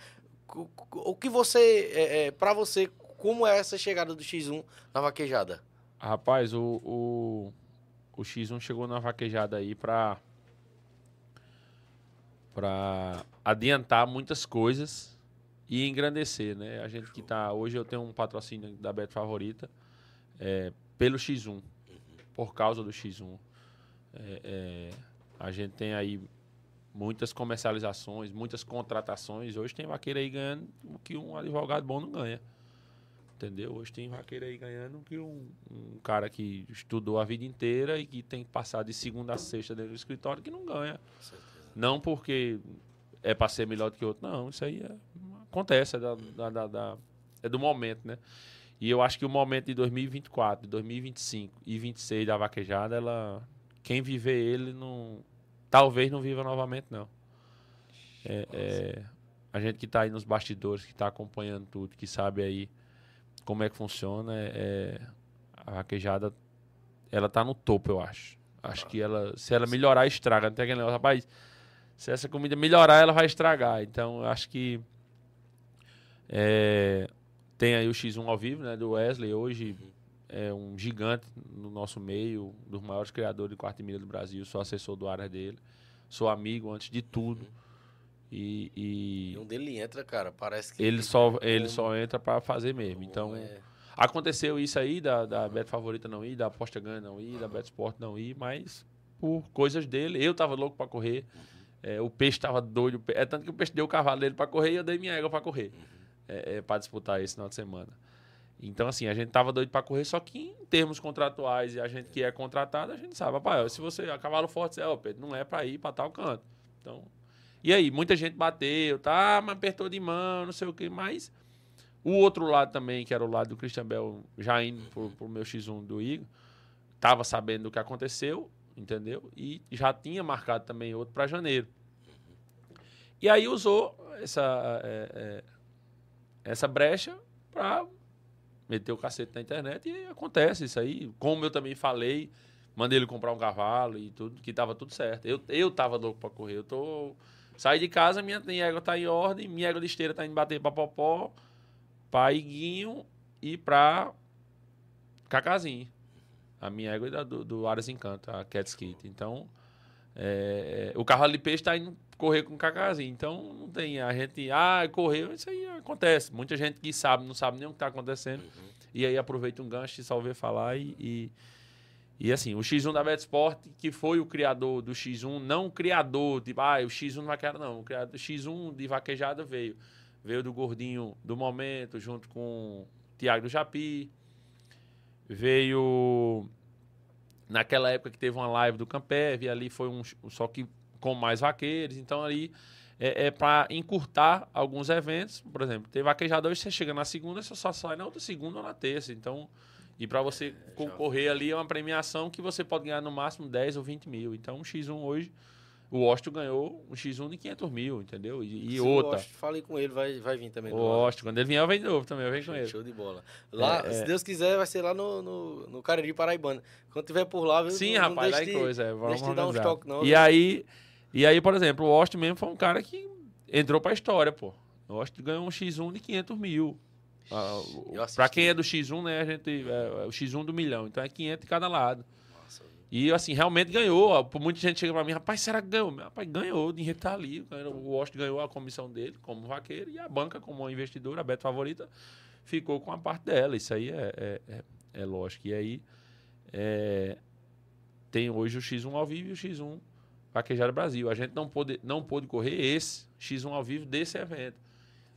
O- que você, é, é, para você, como é essa chegada do X1 na vaquejada? Rapaz, o, o, o X1 chegou na vaquejada aí pra, pra adiantar muitas coisas e engrandecer, né? A gente que tá. Hoje eu tenho um patrocínio da Bet Favorita é, pelo X1, por causa do X1. É, é, a gente tem aí muitas comercializações, muitas contratações. Hoje tem vaqueiro aí ganhando o que um advogado bom não ganha. Entendeu? Hoje tem vaqueiro aí ganhando o que um, um cara que estudou a vida inteira e que tem que passar de segunda a sexta dentro do escritório que não ganha. Não porque é para ser melhor do que outro. Não, isso aí é- acontece, é, da- da- da- é do momento, né? E eu acho que o momento de 2024, 2025 e 26 da vaquejada, ela, quem viver ele não, talvez não viva novamente, não. É, é, a gente que está aí nos bastidores, que está acompanhando tudo, que sabe aí como é que funciona, é, é, a vaquejada, ela tá no topo, eu acho. Acho que ela, se ela melhorar, estraga. Não tem aquele negócio, rapaz, se essa comida melhorar, ela vai estragar. Então, acho que é, tem aí o X1 ao vivo, né, do Wesley, hoje é um gigante no nosso meio, um dos maiores criadores de quarta e milha do Brasil, sou assessor do área dele, sou amigo antes de tudo. E, e E um dele entra, cara, parece que... ele só, ele como- só entra para fazer mesmo. Então, é- Aconteceu isso aí, da, da Bet Favorita não ir, da Aposta Ganha não ir, da Bet Sport não ir, mas por coisas dele. Eu tava louco para correr, é, o peixe tava doido. É tanto que o peixe deu o cavalo dele para correr e eu dei minha égua para correr, é, é, para disputar esse final de semana. Então, assim, a gente tava doido para correr, só que em termos contratuais e a gente que é contratado, a gente sabe, rapaz, se você a cavalo forte, você, ó, Pedro, não é para ir para tal canto. Então, e aí, muita gente bateu, tá, mas apertou de mão, não sei o que, mas o outro lado também, que era o lado do Christian Bell, já indo pro, pro meu X1 do Igor, tava sabendo do que aconteceu, entendeu? E já tinha marcado também outro para janeiro. E aí usou essa, é, é, essa brecha para meter o cacete na internet e acontece isso aí. Como eu também falei, mandei ele comprar um cavalo e tudo, que tava tudo certo. Eu, eu tava louco para correr. Eu tô. Saí de casa, minha, minha égua tá em ordem, minha égua de esteira tá indo bater pra Popó, pra Iguinho e pra Cacazinho. A minha égua é do, do Aras Encanto, a Cat Skit. Então, é, é, o cavalo de peixe tá indo correr com o Cacazinho. Então, não tem a gente, ah, correu, isso aí acontece. Muita gente que sabe, não sabe nem o que tá acontecendo. E aí aproveita um gancho e só ouvir falar e, e, e, assim, o X1 da Betsport, que foi o criador do X1, não o criador, tipo, ah, o X1 não vaquejada, não. O criador, X1 de vaquejada veio. Veio do gordinho do momento, junto com o Tiago do Japi. Veio naquela época que teve uma live do Campev, e ali foi um. Só que com mais vaqueiros. Então ali é, é para encurtar alguns eventos. Por exemplo, tem vaquejada hoje, você chega na segunda, você só sai na outra segunda ou na terça. Então. E para você concorrer ali é uma premiação que você pode ganhar no máximo 10 ou 20 mil. Então, um X1 hoje, o Washington ganhou um X1 de 500 mil, entendeu? E, e Se o outra. Washington, Falei com ele, vai, vai vir também. O. Washington, quando ele vier, eu venho de novo também, eu venho com ele. show de bola. Lá, É, se é. Deus quiser, vai ser lá no, no, no Cariri Paraibano. Quando tiver por lá, viu, Sim, não, não rapaz, lá deixe em de- coisa. É, vamos de dar uns organizar. toques, não. E viu? aí, e aí, por exemplo, o Washington mesmo foi um cara que entrou pra história, pô. O Washington ganhou um X1 de 500 mil. Ah, pra quem é do X1, né, a gente, é, é o X1 do milhão. Então é 500 de cada lado. Nossa, E assim, realmente ganhou. Muita gente chega pra mim, rapaz, será que ganhou? Rapaz, ganhou, o dinheiro tá ali. O Washington ganhou a comissão dele como vaqueiro e a banca, como investidora, a Beto Favorita, ficou com a parte dela. Isso aí é, é, é, é lógico. E aí, é, tem hoje o X1 ao vivo e o X1 Vaquejada Brasil. A gente não pôde, não pôde correr esse X1 ao vivo desse evento.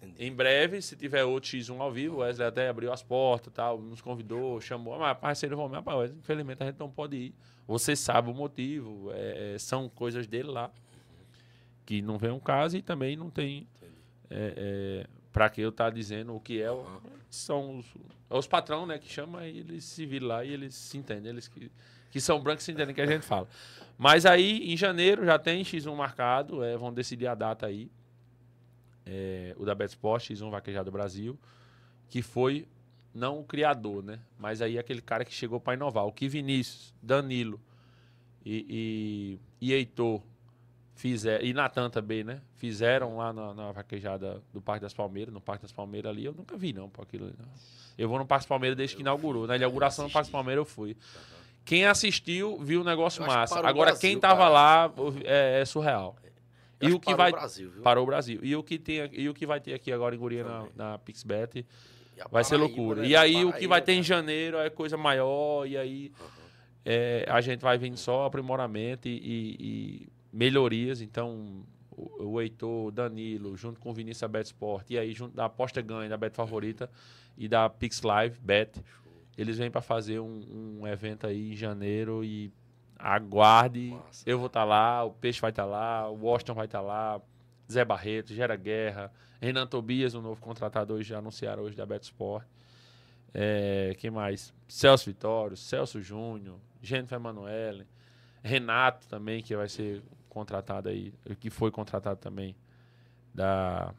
Entendi. Em breve, se tiver outro X1 ao vivo, o Wesley até abriu as portas, tal, nos convidou, chamou, mas parceiro, vamos, rapaz, infelizmente a gente não pode ir. Você sabe o motivo, é, é são coisas dele lá, que não vem um caso e também não tem é, é para que eu estar tá dizendo o que é. São os, é os patrão, né, que chama e eles se viram lá e eles se entendem, eles que, que são brancos entendem que a gente fala. Mas aí, em janeiro, já tem X1 marcado, é, vão decidir a data aí. É, o da Betsport, X1 Vaquejado Brasil, que foi não o criador, né? Mas aí aquele cara que chegou para inovar. O que Vinícius, Danilo e, e, e Heitor fizeram, e Natan também, né? Fizeram lá na, na, vaquejada do Parque das Palmeiras, no Parque das Palmeiras ali, eu nunca vi não, por aquilo. Não. Eu vou no Parque das Palmeiras desde que inaugurou. Na inauguração do Parque das Palmeiras eu fui. Quem assistiu viu o negócio massa. Agora Brasil, quem tava cara. lá é, é surreal. e o que vai o Brasil, para o Brasil. E o que tem e o que vai ter aqui agora em Guria na, na Pixbet vai ser loucura. Né? E aí o que vai ter em janeiro é coisa maior e aí uhum. é, a gente vai vindo só aprimoramento e, e, e melhorias. Então o, o Heitor, o Danilo, junto com o Vinícius da Bet Sport e aí junto da aposta ganha da Bet Favorita e da Pix Live Bet eles vêm para fazer um, um, evento aí em janeiro e aguarde. Nossa, eu vou estar tá lá, o Peixe vai estar tá lá, o Washington vai estar tá lá, Zé Barreto, Gera Guerra, Renan Tobias, o novo contratado hoje, já anunciaram hoje da Beto Sport. É, quem mais? Celso Vitório, Celso Júnior, Jennifer Emanuele, Renato também, que vai ser contratado aí, que foi contratado também da,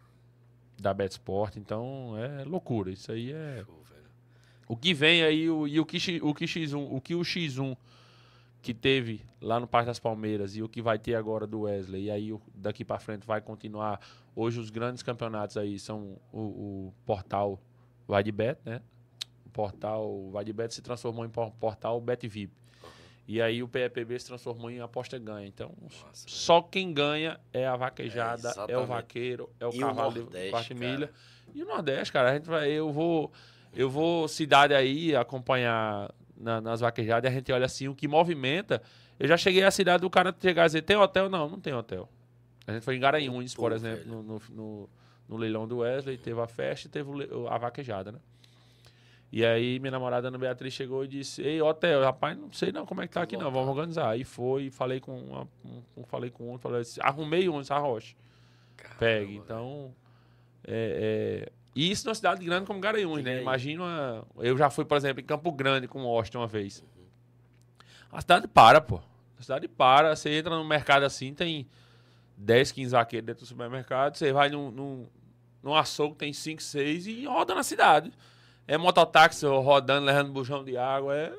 da Bet Sport. Então é loucura. Isso aí é. Show o que vem aí, o, e o que, o que X1, o que o X1 que teve lá no Parque das Palmeiras e o que vai ter agora do Wesley, e aí daqui para frente vai continuar. Hoje os grandes campeonatos aí são o, o portal Vai de Bet, né? O portal Vai de Bet se transformou em portal Bet VIP. E aí o PEPB se transformou em aposta ganha. Então, Nossa, só quem ganha é a vaquejada, é, é o vaqueiro, é o e cavalo o de milha. E o Nordeste, cara, a gente vai, eu vou eu vou cidade aí acompanhar na, nas vaquejadas e a gente olha assim o que movimenta. Eu já cheguei à cidade do cara chegar e dizer: tem hotel? Não, não tem hotel. A gente foi em Garanhuns, por exemplo, no, no, no, no, leilão do Wesley, teve a festa e teve a vaquejada, né? E aí minha namorada Ana Beatriz chegou e disse: Ei, hotel, rapaz, não sei não como é que tá aqui, não, vamos organizar. Aí foi, falei com uma, um, falei com um, falei assim, arrumei um, essa rocha. Pegue. Então, é, é, e isso numa cidade grande como Garanhuns, né? Imagina. Eu já fui, por exemplo, em Campo Grande com o Austin uma vez. A cidade para, pô. A cidade para. Você entra no mercado assim, tem 10, 15 vaqueiros dentro do supermercado. Você vai num, num, num açougue, tem 5, 6 e roda na cidade. É mototáxi rodando, levando bujão de água. É,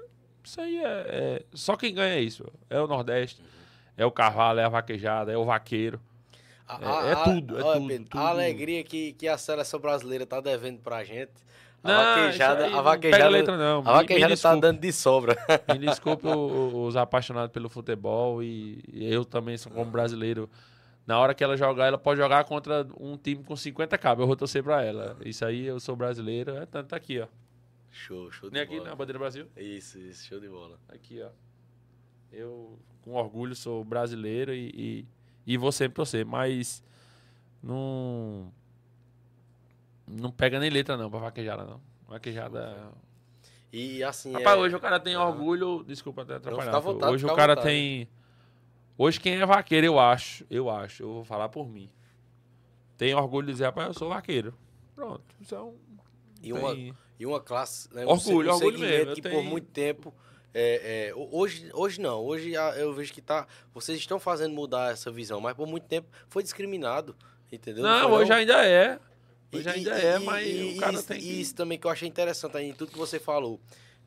isso aí é, é, Só quem ganha é isso. É o Nordeste. É o cavalo, é a vaquejada, é o vaqueiro. A, é, é, tudo, é tudo, Pedro, tudo, A alegria que, que a seleção brasileira tá devendo pra gente. A não, vaquejada, a vaquejada, não letra, não. A vaquejada me, tá dando de sobra. Me desculpe os apaixonados pelo futebol e eu também sou como brasileiro. Na hora que ela jogar, ela pode jogar contra um time com 50 cabos. Eu vou torcer pra ela. Isso aí, eu sou brasileiro. É tanto tá aqui, ó. Show, show de Nem aqui na bandeira Brasil? Isso, isso, show de bola. Aqui, ó. Eu, com orgulho, sou brasileiro e, e e vou sempre torcer, mas não. Não pega nem letra, não, pra vaquejada, não. Vaquejada. E assim. Rapaz, é... hoje o cara tem orgulho. Desculpa até atrapalhar. Vontade, hoje o cara vontade. tem. Hoje quem é vaqueiro, eu acho. Eu acho. Eu vou falar por mim. Tem orgulho de dizer, rapaz, eu sou vaqueiro. Pronto. Isso é um. E, tem... uma, e uma classe. Né, orgulho, um orgulho mesmo. Que tenho... por muito tempo é, é, hoje, hoje não, hoje eu vejo que tá. Vocês estão fazendo mudar essa visão, mas por muito tempo foi discriminado, entendeu? Não, não hoje não? ainda é. Hoje e, ainda e, é, mas e, o cara isso, tem que... isso também que eu achei interessante aí, tudo que você falou.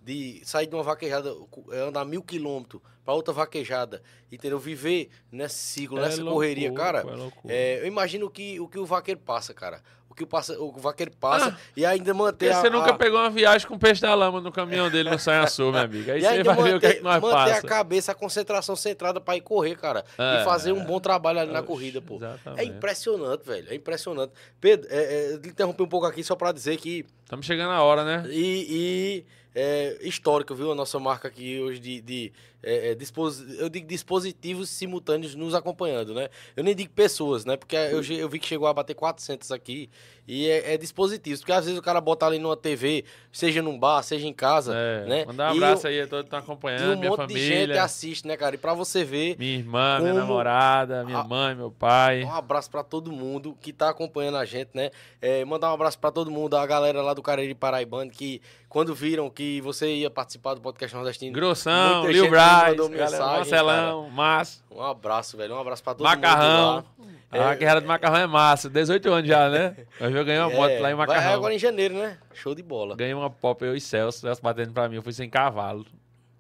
De sair de uma vaquejada, é, andar mil quilômetros para outra vaquejada, entendeu? Viver nesse ciclo, é nessa loucura, correria, cara. É, eu imagino que, o que o vaqueiro passa, cara que o, passa, o vaqueiro passa ah, e ainda manter a, Você nunca a... pegou uma viagem com peixe da lama no caminhão dele no Sanhaçu, meu amigo. Aí você vai manter, ver o que, é que nós manter passa. a cabeça, a concentração centrada para ir correr, cara. É, e fazer um bom trabalho ali na corrida, pô. Exatamente. É impressionante, velho. É impressionante. Pedro, é, é, interromper um pouco aqui só para dizer que Estamos chegando a hora, né? E, e é, histórico, viu? A nossa marca aqui hoje de. de é, é, dispos... Eu digo dispositivos simultâneos nos acompanhando, né? Eu nem digo pessoas, né? Porque eu, eu vi que chegou a bater 400 aqui. E é, é dispositivos. Porque às vezes o cara bota ali numa TV, seja num bar, seja em casa, É, né? Mandar um E abraço eu- aí a todos que estão E acompanhando, um minha monte de gente família, assiste, né, cara? E pra você ver. minha irmã, minha namorada, minha a- mãe, meu pai. Um abraço pra todo mundo que tá acompanhando a gente, né? É, mandar um abraço pra todo mundo, a galera lá do Cariri Paraibano, que quando viram que você ia participar do podcast nordestino. Grossão, Lil Braz, mandou galera, mensagem, Marcelão, Márcio, Um abraço, velho. Um abraço pra todo Macarrão. mundo. A É. guerra do macarrão é massa. 18 anos já, né? Eu ganhei uma lá. moto É, lá em vai- Macarrão. É agora em janeiro, né? Show de bola. Ganhei uma pop, eu e Celso. Celso batendo pra mim. Eu fui sem cavalo.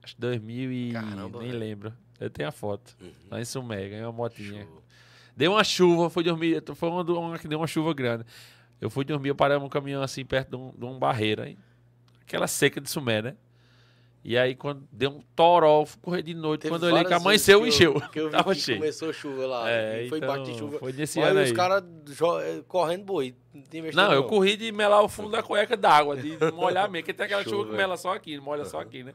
Acho que 2000 e... Caramba, Nem velho. lembro. Eu tenho a foto. Uhum. Lá em Sumé. Ganhei uma motinha. Show. Deu uma chuva, fui dormir. Foi uma, uma que deu uma chuva grande. Eu fui dormir, eu parei um caminhão assim perto de um, de barreiro. Hein? Aquela seca de Sumé, né? E aí, quando deu um toró, fui correr de noite. Teve quando eu olhei que amanheceu, que eu- encheu. Que eu vi Tava que cheio. começou chuva lá. É, foi então, de chuva. foi nesse Olha ano os caras eh, correndo boi. Não, Não, eu corri de melar o fundo da cueca d'água, de molhar mesmo, porque tem aquela Show, chuva que mela só aqui, molha só aqui, né?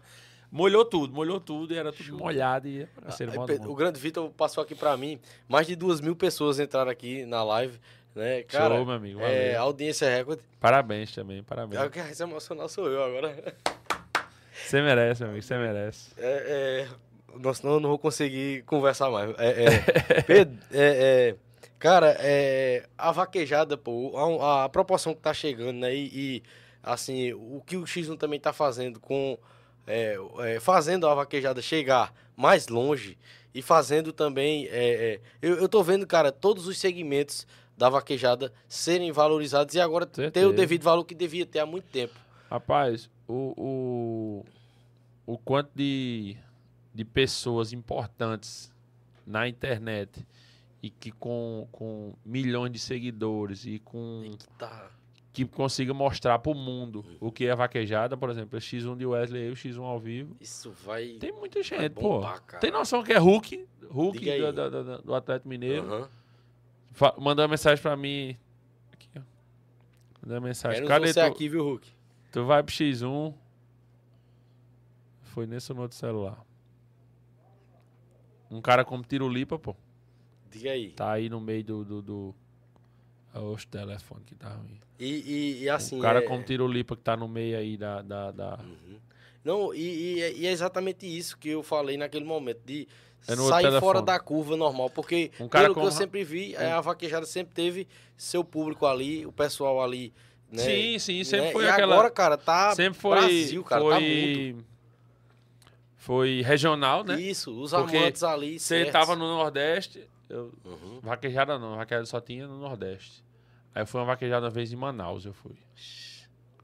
Molhou tudo, molhou tudo, e era tudo molhado e bom. o grande Vitor passou aqui pra mim. Mais de duas mil pessoas entraram aqui na live. Né? Cara, Show, meu amigo, é, audiência recorde. Parabéns também, parabéns. É, o que é emocional sou eu agora. Você merece, meu amigo, você merece. É, é, nossa, não, não vou conseguir conversar mais. É, é, Pedro, é, é, cara, é, a vaquejada, pô, a, a proporção que tá chegando, né? E, e, assim, o que o X1 também tá fazendo com. é, é, fazendo a vaquejada chegar mais longe e fazendo também. eu, eu tô vendo, cara, todos os segmentos da vaquejada serem valorizados e agora ter o devido valor que devia ter há muito tempo. Rapaz, o, o, o quanto de, de pessoas importantes na internet e que com, com milhões de seguidores e com Tá. que consiga mostrar pro mundo o que é vaquejada, por exemplo, o X1 de Wesley e o X1 ao vivo. Isso vai. Tem muita gente, Vai pô. bombar, cara. Tem noção que é Hulk, Hulk do, do, do- do Atlético Mineiro. Fa- Mandou uma mensagem pra mim. Aqui, ó. Mandou uma mensagem. Quero Cadê você tu? aqui, viu, Hulk? Tu vai pro X1. Foi nesse ou no outro celular. Um cara como Tirulipa, pô. Diga aí. Tá aí no meio do. do, do... É o telefone que tá ruim. E, e, e assim. um cara é... como Tirulipa que tá no meio aí da. da, da- Uhum. Não, e, e é- exatamente isso que eu falei naquele momento, de É sair fora da curva normal. Porque, Um cara pelo que eu sempre vi, é, a vaquejada sempre teve seu público ali, o pessoal ali. Né? Sim, sim, sempre né? foi e aquela. agora, cara, tá sempre foi. Brasil, cara, tá foi, foi regional, né? Isso, os Porque amantes ali. Você certos. tava no Nordeste. Eu, Uhum. Vaquejada não, vaquejada só tinha no Nordeste. Aí eu fui uma vaquejada uma vez em Manaus, eu fui.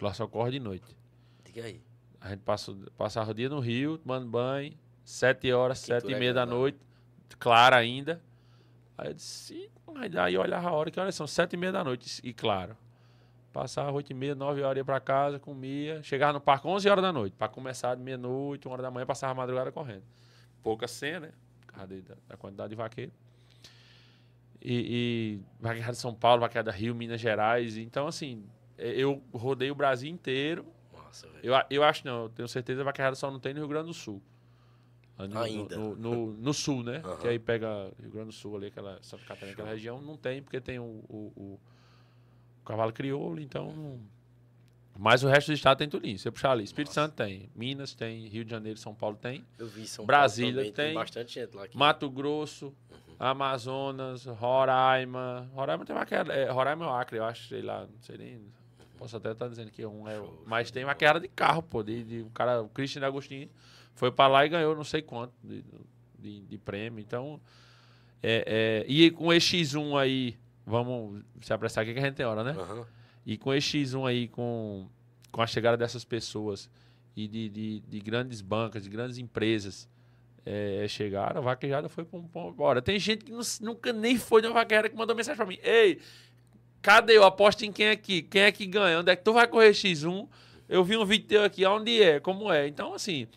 Lá só corre de noite. Diga aí. A gente passou, passava o dia no Rio, tomando banho, sete horas, Que sete e tu é meia da noite, clara ainda. Aí eu disse, eu olhava a hora, que horas são? Sete e meia da noite, e claro. Passava oito e meia, nove horas ia pra casa, comia. Chegava no parque onze horas da noite, pra começar de meia-noite, uma hora da manhã, passava a madrugada correndo. Pouca cena, né? Por causa da, da quantidade de vaqueiro. E, e de São Paulo, vaquejada Rio, Minas Gerais. Então, assim, eu rodei o Brasil inteiro. Nossa, velho. Eu, eu acho não, eu tenho certeza que só não tem no Rio Grande do Sul. No- Ainda. No, no, no sul, né? Aham. Que aí pega Rio Grande do Sul ali, aquela Santa Catarina, aquela região, não tem, porque tem o, o, o cavalo crioulo, então. Mas o resto do estado tem tudo isso. Eu puxar ali, Espírito Nossa. Santo tem, Minas tem, Rio de Janeiro, São Paulo tem, Eu vi São Brasília Paulo também, tem. bastante gente lá. Aqui. Mato Grosso, Amazonas, Roraima. Roraima tem vaqueada. É, Roraima é o Acre, eu acho, sei lá, não sei nem. Posso até estar dizendo que um é. o- Show, Mas show tem vaqueada de carro, pô. De, de, o cara, o Christian Agostinho, foi pra lá e ganhou não sei quanto de, de, de prêmio. Então. É, é, e com esse X1 aí, vamos se apressar aqui que a gente tem hora, né? Aham. E com esse X1 aí, com, com a chegada dessas pessoas e de, de, de grandes bancas, de grandes empresas é, chegaram, a vaquejada foi para um ponto. Ora, tem gente que nu- nunca nem foi numa vaquejada que mandou mensagem para mim: Ei, cadê eu? Aposto em quem aqui? Quem é que ganha? Onde é que tu vai correr X1? Eu vi um vídeo teu aqui, onde é? Como é? Então, assim,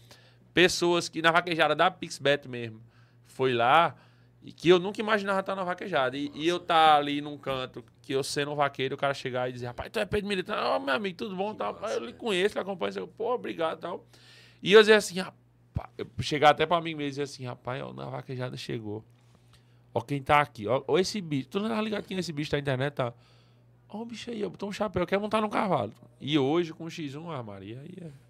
pessoas que na vaquejada da Pixbet mesmo foi lá E que eu nunca imaginava estar na vaquejada. E, e eu estar ali num canto, que eu sendo um vaqueiro, o cara chegar e dizer, rapaz, tu é Pedro Militão, ó, meu amigo, tudo bom? Tal. massa, eu lhe conheço, lhe acompanho, eu, pô, obrigado tal. E eu dizer assim, rapaz, eu chegar até pra mim mesmo e dizer assim, rapaz, ó, na vaquejada chegou. Ó, quem tá aqui, ó, ó esse bicho. Tu não tá ligado quem é esse bicho da internet, tá? Ó, o bicho aí, ó, botou um chapéu, quer montar no cavalo. E hoje, com o X1, ah, Maria, aí é.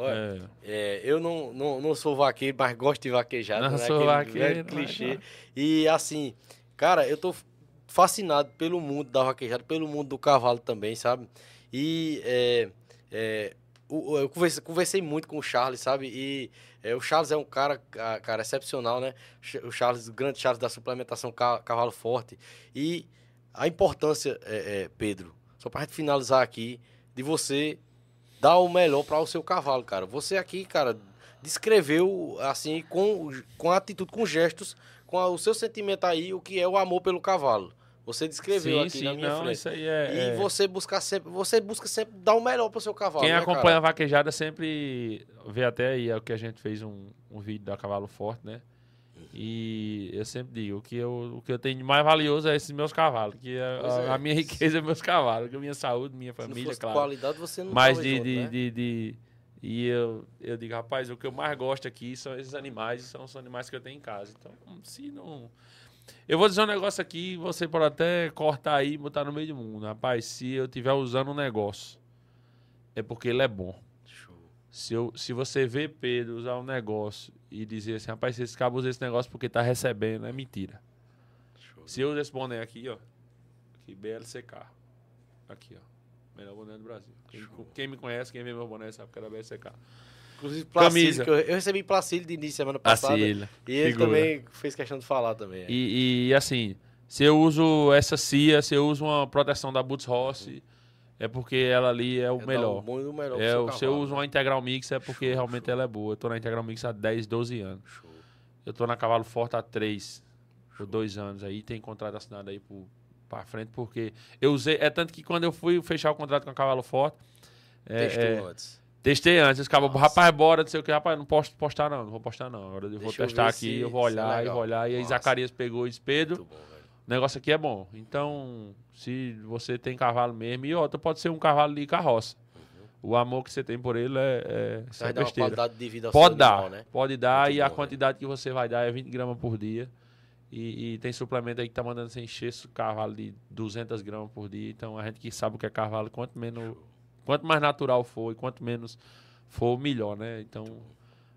Olha, é. É, eu não, não, não sou vaqueiro, mas gosto de vaquejada. Não né? sou Aquele vaqueiro, mas clichê. vai. E assim, cara, eu tô fascinado pelo mundo da vaquejada, pelo mundo do cavalo também, sabe? E é, é, eu conversei, conversei muito com o Charles, sabe? E é, o Charles é um cara, ca- cara, excepcional, né? O Charles, o grande Charles da suplementação ca- cavalo forte. E a importância, é, é, Pedro, só pra gente finalizar aqui, de você dar o melhor para o seu cavalo, cara. Você aqui, cara, descreveu assim com, com atitude, com gestos, com a- o seu sentimento aí, o que é o amor pelo cavalo. Você descreveu sim, aqui sim, na minha não, frente. isso aí é. E é- você buscar sempre, você busca sempre dar o melhor pro seu cavalo. Quem né, acompanha cara? a vaquejada sempre vê até aí é o que a gente fez um, um vídeo da Cavalo Forte, né? E eu sempre digo, o que eu, o que eu tenho de mais valioso é esses meus cavalos, que a, Pois a- é. a minha riqueza é meus cavalos, que a minha saúde, minha família, claro. qualidade, você não Mas de, de, né? de, de- E eu, eu digo, rapaz, o que eu mais gosto aqui são esses animais, são os animais que eu tenho em casa. Então, se não. Eu vou dizer um negócio aqui, você pode até cortar aí e botar no meio do mundo. Rapaz, se eu estiver usando um negócio, é porque ele é bom. Se, eu, se você vê Pedro usar um negócio e dizer assim, rapaz, esse cabo usa esse negócio porque tá recebendo, é mentira. Show. Se eu uso esse boné aqui, ó. Aqui, BLCK. Aqui, ó. Melhor boné do Brasil. Quem, quem me conhece, quem vê meu boné sabe que era BLCK. Inclusive, Placílio, Camisa. eu, eu recebi Placílio de início semana passada. Acilha. e ele figura. também fez questão de falar também. é. E, e, assim, se eu uso essa CIA, se eu uso uma proteção da Boots Rossi, é porque ela ali é o É melhor. o o melhor pro É, o- se eu uso uma Integral Mix é porque Show, realmente show. ela é boa. Eu tô na Integral Mix há 10, 12 anos. Show. Eu tô na Cavalo Forte há 3 por 2 anos aí. Tem contrato assinado aí por, pra frente, porque eu usei. É tanto que quando eu fui fechar o contrato com a Cavalo Forte. é, Testou é, antes. Testei antes, cabos, Nossa. rapaz, bora, não sei o que, rapaz, não posso postar não, não vou postar não. Agora eu vou Deixa eu testar ver aqui, se- eu vou é olhar, e legal. vou olhar. E aí. Zacarias pegou e disse, Pedro. O negócio aqui é bom. Então, se você tem cavalo mesmo, e outra, pode ser um cavalo de carroça. O amor que você tem por ele é, é, Vai é dar uma besteira. qualidade de vida ao Pode seu dar, animal, né? pode dar, Muito e a bom, quantidade que você vai dar é 20 gramas por dia. E, e tem suplemento aí que tá mandando você encher esse cavalo de 200 gramas por dia. Então, a gente que sabe o que é cavalo, quanto menos, quanto mais natural for e quanto menos for, melhor, né? Então,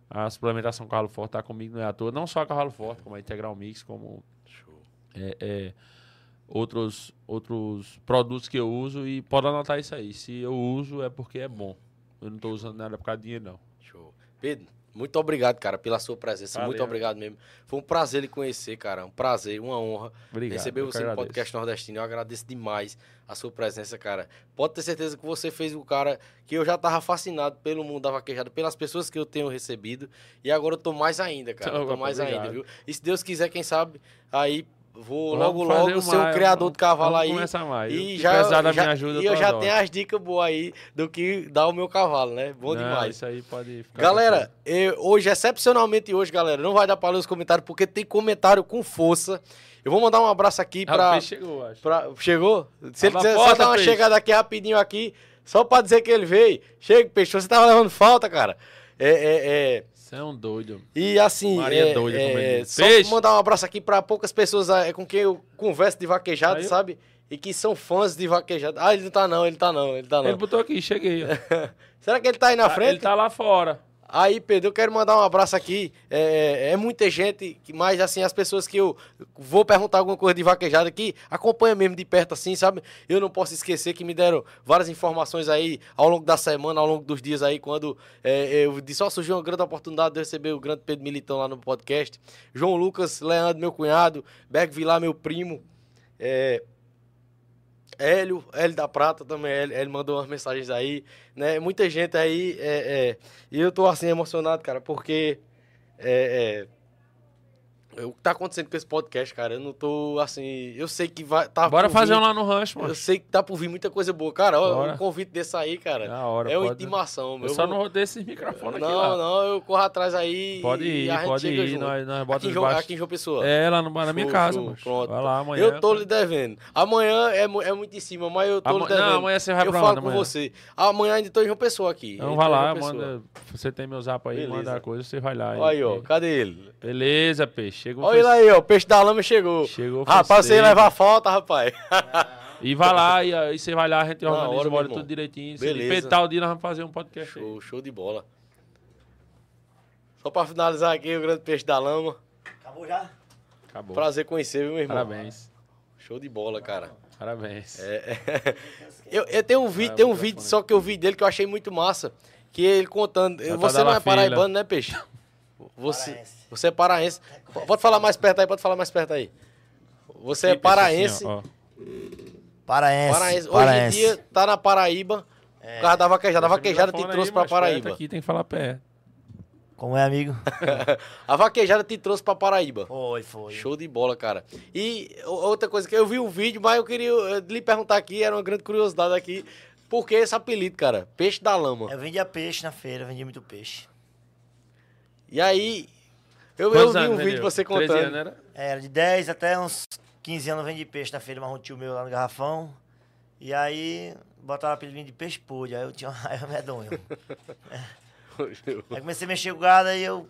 a suplementação Cavalo Forte tá comigo não é à toa. Não só a Cavalo Forte, como a Integral Mix, como. É, é, outros, outros produtos que eu uso. E pode anotar isso aí. Se eu uso, é porque é bom. Eu não tô usando nada por causa de dinheiro, não. Show. Pedro, muito obrigado, cara, pela sua presença. Valeu. Muito obrigado mesmo. Foi um prazer lhe conhecer, cara. Um prazer, uma honra. Obrigado. Receber você no podcast nordestino. Eu agradeço demais a sua presença, cara. Pode ter certeza que você fez o cara que eu já tava fascinado pelo mundo da vaquejada, pelas pessoas que eu tenho recebido. E agora eu tô mais ainda, cara. Eu tô mais obrigado. ainda, viu? E se Deus quiser, quem sabe, aí vou Vamos logo, logo o ser um mais, criador de cavalo aí. começar mais. E já, já- ajuda, e eu já tenho as dicas boas aí do que dá o meu cavalo, né? Bom Não, demais. Isso aí pode ficar Galera, eu- hoje, excepcionalmente hoje, galera, não vai dar pra ler os comentários, porque tem comentário com força. Eu vou mandar um abraço aqui. Ah, pra... o peixe chegou, acho. pra- chegou? Se ele quiser só dar uma peixe. chegada aqui rapidinho aqui, só pra dizer que ele veio. Chega, peixe, você tava levando falta, cara. É, é, é... Você é um doido. E assim, Maria é, doida, como ele é, diz. só Peixe. mandar um abraço aqui pra poucas pessoas é, com quem eu converso de vaquejada, Aí sabe? E que são fãs de vaquejada. Ah, ele não tá não, ele tá não, ele tá não. Ele botou aqui, cheguei. Será que ele tá aí na Ah, frente? Ele tá lá fora. Aí, Pedro, eu quero mandar um abraço aqui. É, é muita gente, mas assim, as pessoas que eu vou perguntar alguma coisa de vaquejada aqui, acompanha mesmo de perto assim, sabe? Eu não posso esquecer que me deram várias informações aí ao longo da semana, ao longo dos dias aí, quando é, eu disse, só surgiu uma grande oportunidade de receber o grande Pedro Militão lá no podcast. João Lucas, Leandro, meu cunhado, Berg Vilar, meu primo. É, Hélio, Hélio da Prata também, Hélio, Hélio mandou umas mensagens aí, né? Muita gente aí, é, é, e eu tô assim emocionado, cara, porque é, é, O que tá acontecendo com esse podcast, cara? Eu não tô assim. Eu sei que vai. Tá Bora fazer vir- um lá no rancho, mano. Eu sei que tá por vir muita coisa boa. Cara, Bora. um convite desse aí, cara. Na hora, é uma pode. intimação. Eu meu. só Eu não vou- rodei esses microfones aqui Não, não, eu corro atrás aí. Pode ir, pode ir. junto. Nós, nós aqui, bota em os João, aqui em João Pessoa. É, lá no, na minha Show, casa, show, mano. pronto. Vai lá amanhã. Eu tô lhe devendo. Amanhã é, é muito em cima, mas eu tô Ama- lhe devendo. Não, amanhã você vai eu pra falo onde com amanhã? você. Amanhã ainda tô em João Pessoa aqui. Então Eu vai em lá, manda. Você tem meu zap aí, manda a coisa, você vai lá. Aí, ó. Cadê ele? Beleza, peixe. Chegou. Olha ele aí, ó. O peixe da lama chegou. Chegou. Rapaz, você cedo. levar falta, rapaz. E vai lá, e aí você vai lá, a gente organiza, hora, bora tudo direitinho. Se Beleza. ele tal dia, nós vamos fazer um podcast aí. show, show de bola. Só pra finalizar aqui, o grande peixe da lama. Acabou já? Acabou. Prazer conhecer, meu irmão. Parabéns. Show de bola, cara. Parabéns. É, é. Eu, eu tenho um vídeo, tem um vídeo só que eu vi dele que eu achei muito massa. Que ele contando. Tá você da não é paraibano, né, peixe? Você, Paraense. Você é paraense. Pode falar mais perto aí, pode falar mais perto aí. Você é paraense. assim, ó. Paraense. paraense. Hoje Paraense. em dia tá na Paraíba. Por causa da vaquejada. A vaquejada te trouxe aí, pra Paraíba. Aqui tem que falar pé. Como é, amigo? A vaquejada te trouxe pra Paraíba. Foi, foi. Show de bola, cara. E o- outra coisa que eu vi um vídeo, mas eu queria lhe perguntar aqui, era uma grande curiosidade aqui. Por que esse apelido, cara? Peixe da lama. Eu vendia peixe na feira, vendia muito peixe. E aí, eu, eu vi um vídeo de você 13 contando. anos, era? Era de 10 até uns 15 anos eu vendi peixe na feira, mas um tio meu lá no garrafão. E aí botava apelido de peixe pude, aí eu tinha uma raiva medonha. Aí comecei a mexer com o gado, aí eu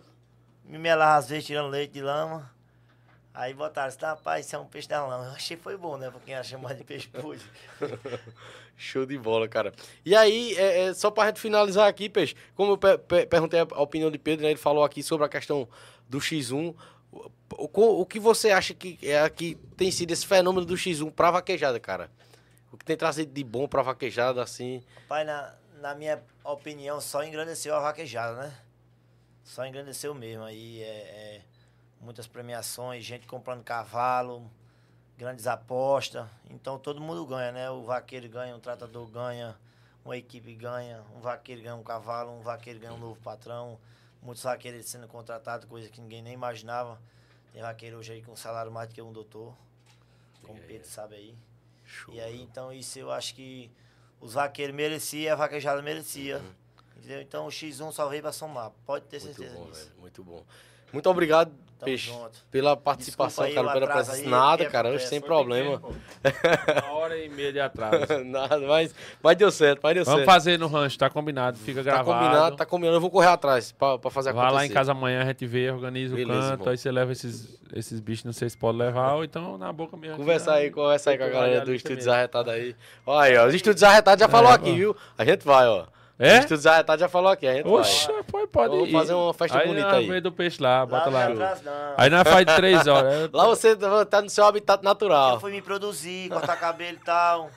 me melava às vezes tirando leite de lama. Aí botaram assim, rapaz, isso é um peixe da lama. Eu achei que foi bom, né? Pra quem chamar de peixe pude. Show de bola, cara. E aí, é, é, só pra gente finalizar aqui, Peixe, como eu pe- pe- perguntei a opinião de Pedro, né, ele falou aqui sobre a questão do X1. O, o- o que você acha que, é, que tem sido esse fenômeno do X1 pra vaquejada, cara? O que tem trazido de bom pra vaquejada, assim? Pai, na, na minha opinião, só engrandeceu a vaquejada, né? Só engrandeceu mesmo. Aí é, é muitas premiações, gente comprando cavalo, grandes apostas. Então todo mundo ganha, né? O vaqueiro ganha, o tratador ganha, uma equipe ganha, um vaqueiro ganha um cavalo, um vaqueiro ganha um novo patrão. Muitos vaqueiros sendo contratados, coisa que ninguém nem imaginava. Tem vaqueiro hoje aí com salário mais do que um doutor, como o Pedro sabe aí. Show. E aí, então, isso eu acho que os vaqueiros mereciam, a vaquejada merecia. Entendeu? Então, o X1 só veio pra somar. Pode ter Muito certeza bom, disso. velho. Muito bom. Muito obrigado, Tamo Peixe, junto. pela participação, aí cara, pela presença. aí, Nada, é cara, acontece. sem problema. Uma hora e meia de atraso. Nada, mas, mas deu certo, mas deu Vamos certo. fazer no rancho, tá combinado, fica Tá gravado. combinado, tá combinado. Eu vou correr atrás pra, pra fazer Vai acontecer. lá em casa amanhã, a gente vê, organiza Beleza, o canto, irmão. aí você leva esses, esses bichos, não sei se pode levar, ou então na boca mesmo. Conversa aqui, aí, conversa aí com a galera do radialista Estúdio mesmo. Desarretado aí. Olha aí, ó. Os Estúdios Desarretados já falou É, aqui, ó. viu? A gente vai, ó. É? O Estúdio Desarretado já falou aqui, a gente Oxe, vai. pode, pode Vamos ir. fazer uma festa aí bonita nós aí. meio do peixe lá, bota lá. Lá não é atrás, não. Aí nós faz de três horas. Lá você tá no seu habitat natural. Eu fui me produzir, cortar cabelo e tal.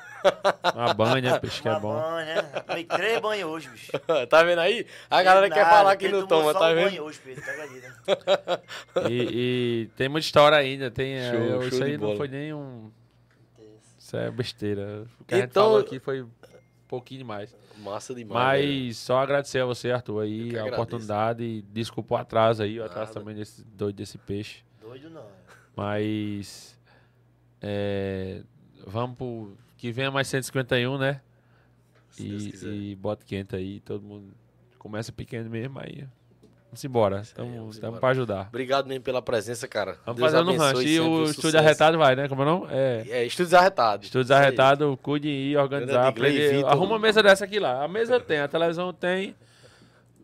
Uma banha, peixe que é Uma bom. banha, né? Tomei três banhos hoje, bicho. tá vendo aí? A galera quer Nada, falar que não toma, só tá vendo? banho hoje, Pedro, tá acredita? E, e tem muita história ainda. Tem, é, Show, eu- show isso aí não foi nem um. Isso é besteira. O que a gente Então- falou aqui foi pouquinho demais. Massa demais. velho. Mas só agradecer a você, Arthur, aí, a agradeço. oportunidade. e Desculpa o atraso aí, o atraso também desse doido desse peixe. Doido não. Mas. É, vamos pro. Que venha mais 151, né? Se Deus E, quiser. e bota quente aí, todo mundo começa pequeno mesmo, aí. Vamos embora. Estamos pra ajudar. Obrigado mesmo pela presença, cara. Vamos fazer no rancho. E o estúdio arretado vai, né? Como é o nome? É. É, Estúdios Arretados. Estúdio aí. arretado, cuide e organizar. Vitor. Arruma uma mesa dessa aqui lá. A mesa tem, a televisão tem.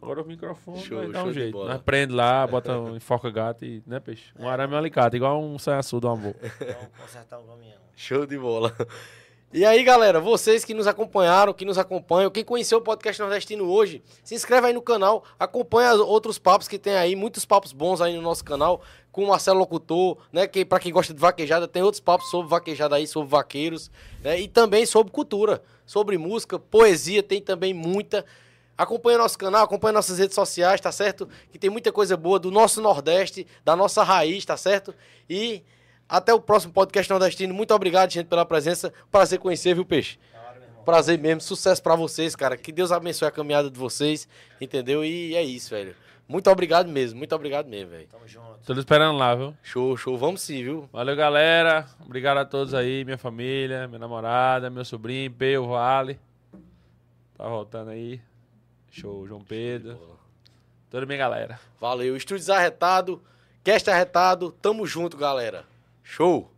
Agora o microfone Show, vai dar show um jeito. Nós prende lá, bota um enfoca gato e, né, peixe? Um arame e um alicate, igual um sanhaçu do amor. Vamos consertar o caminhão. Show de bola. E aí, galera, vocês que nos acompanharam, que nos acompanham, quem conheceu o podcast nordestino hoje, se inscreve aí no canal, acompanha os outros papos que tem aí, muitos papos bons aí no nosso canal, com o Marcelo Locutor, né, que para quem gosta de vaquejada, tem outros papos sobre vaquejada aí, sobre vaqueiros, né, e também sobre cultura, sobre música, poesia, tem também muita. Acompanha nosso canal, acompanha nossas redes sociais, tá certo? Que tem muita coisa boa do nosso Nordeste, da nossa raiz, tá certo? E até o próximo podcast nordestino. Muito obrigado, gente, pela presença. Prazer conhecer, viu, Peixe? Prazer mesmo. Sucesso pra vocês, cara. Que Deus abençoe a caminhada de vocês, entendeu? E é isso, velho. Muito obrigado mesmo, muito obrigado mesmo, velho. Tamo junto. Tô esperando lá, viu? Show, show. Vamos sim, viu? Valeu, galera. Obrigado a todos aí, minha família, minha namorada, meu sobrinho, Peu Vale. Tá voltando aí. Show, João Pedro. Toda minha galera. Valeu. Estúdios Arretado, Cast Arretado. Tamo junto, galera. Show.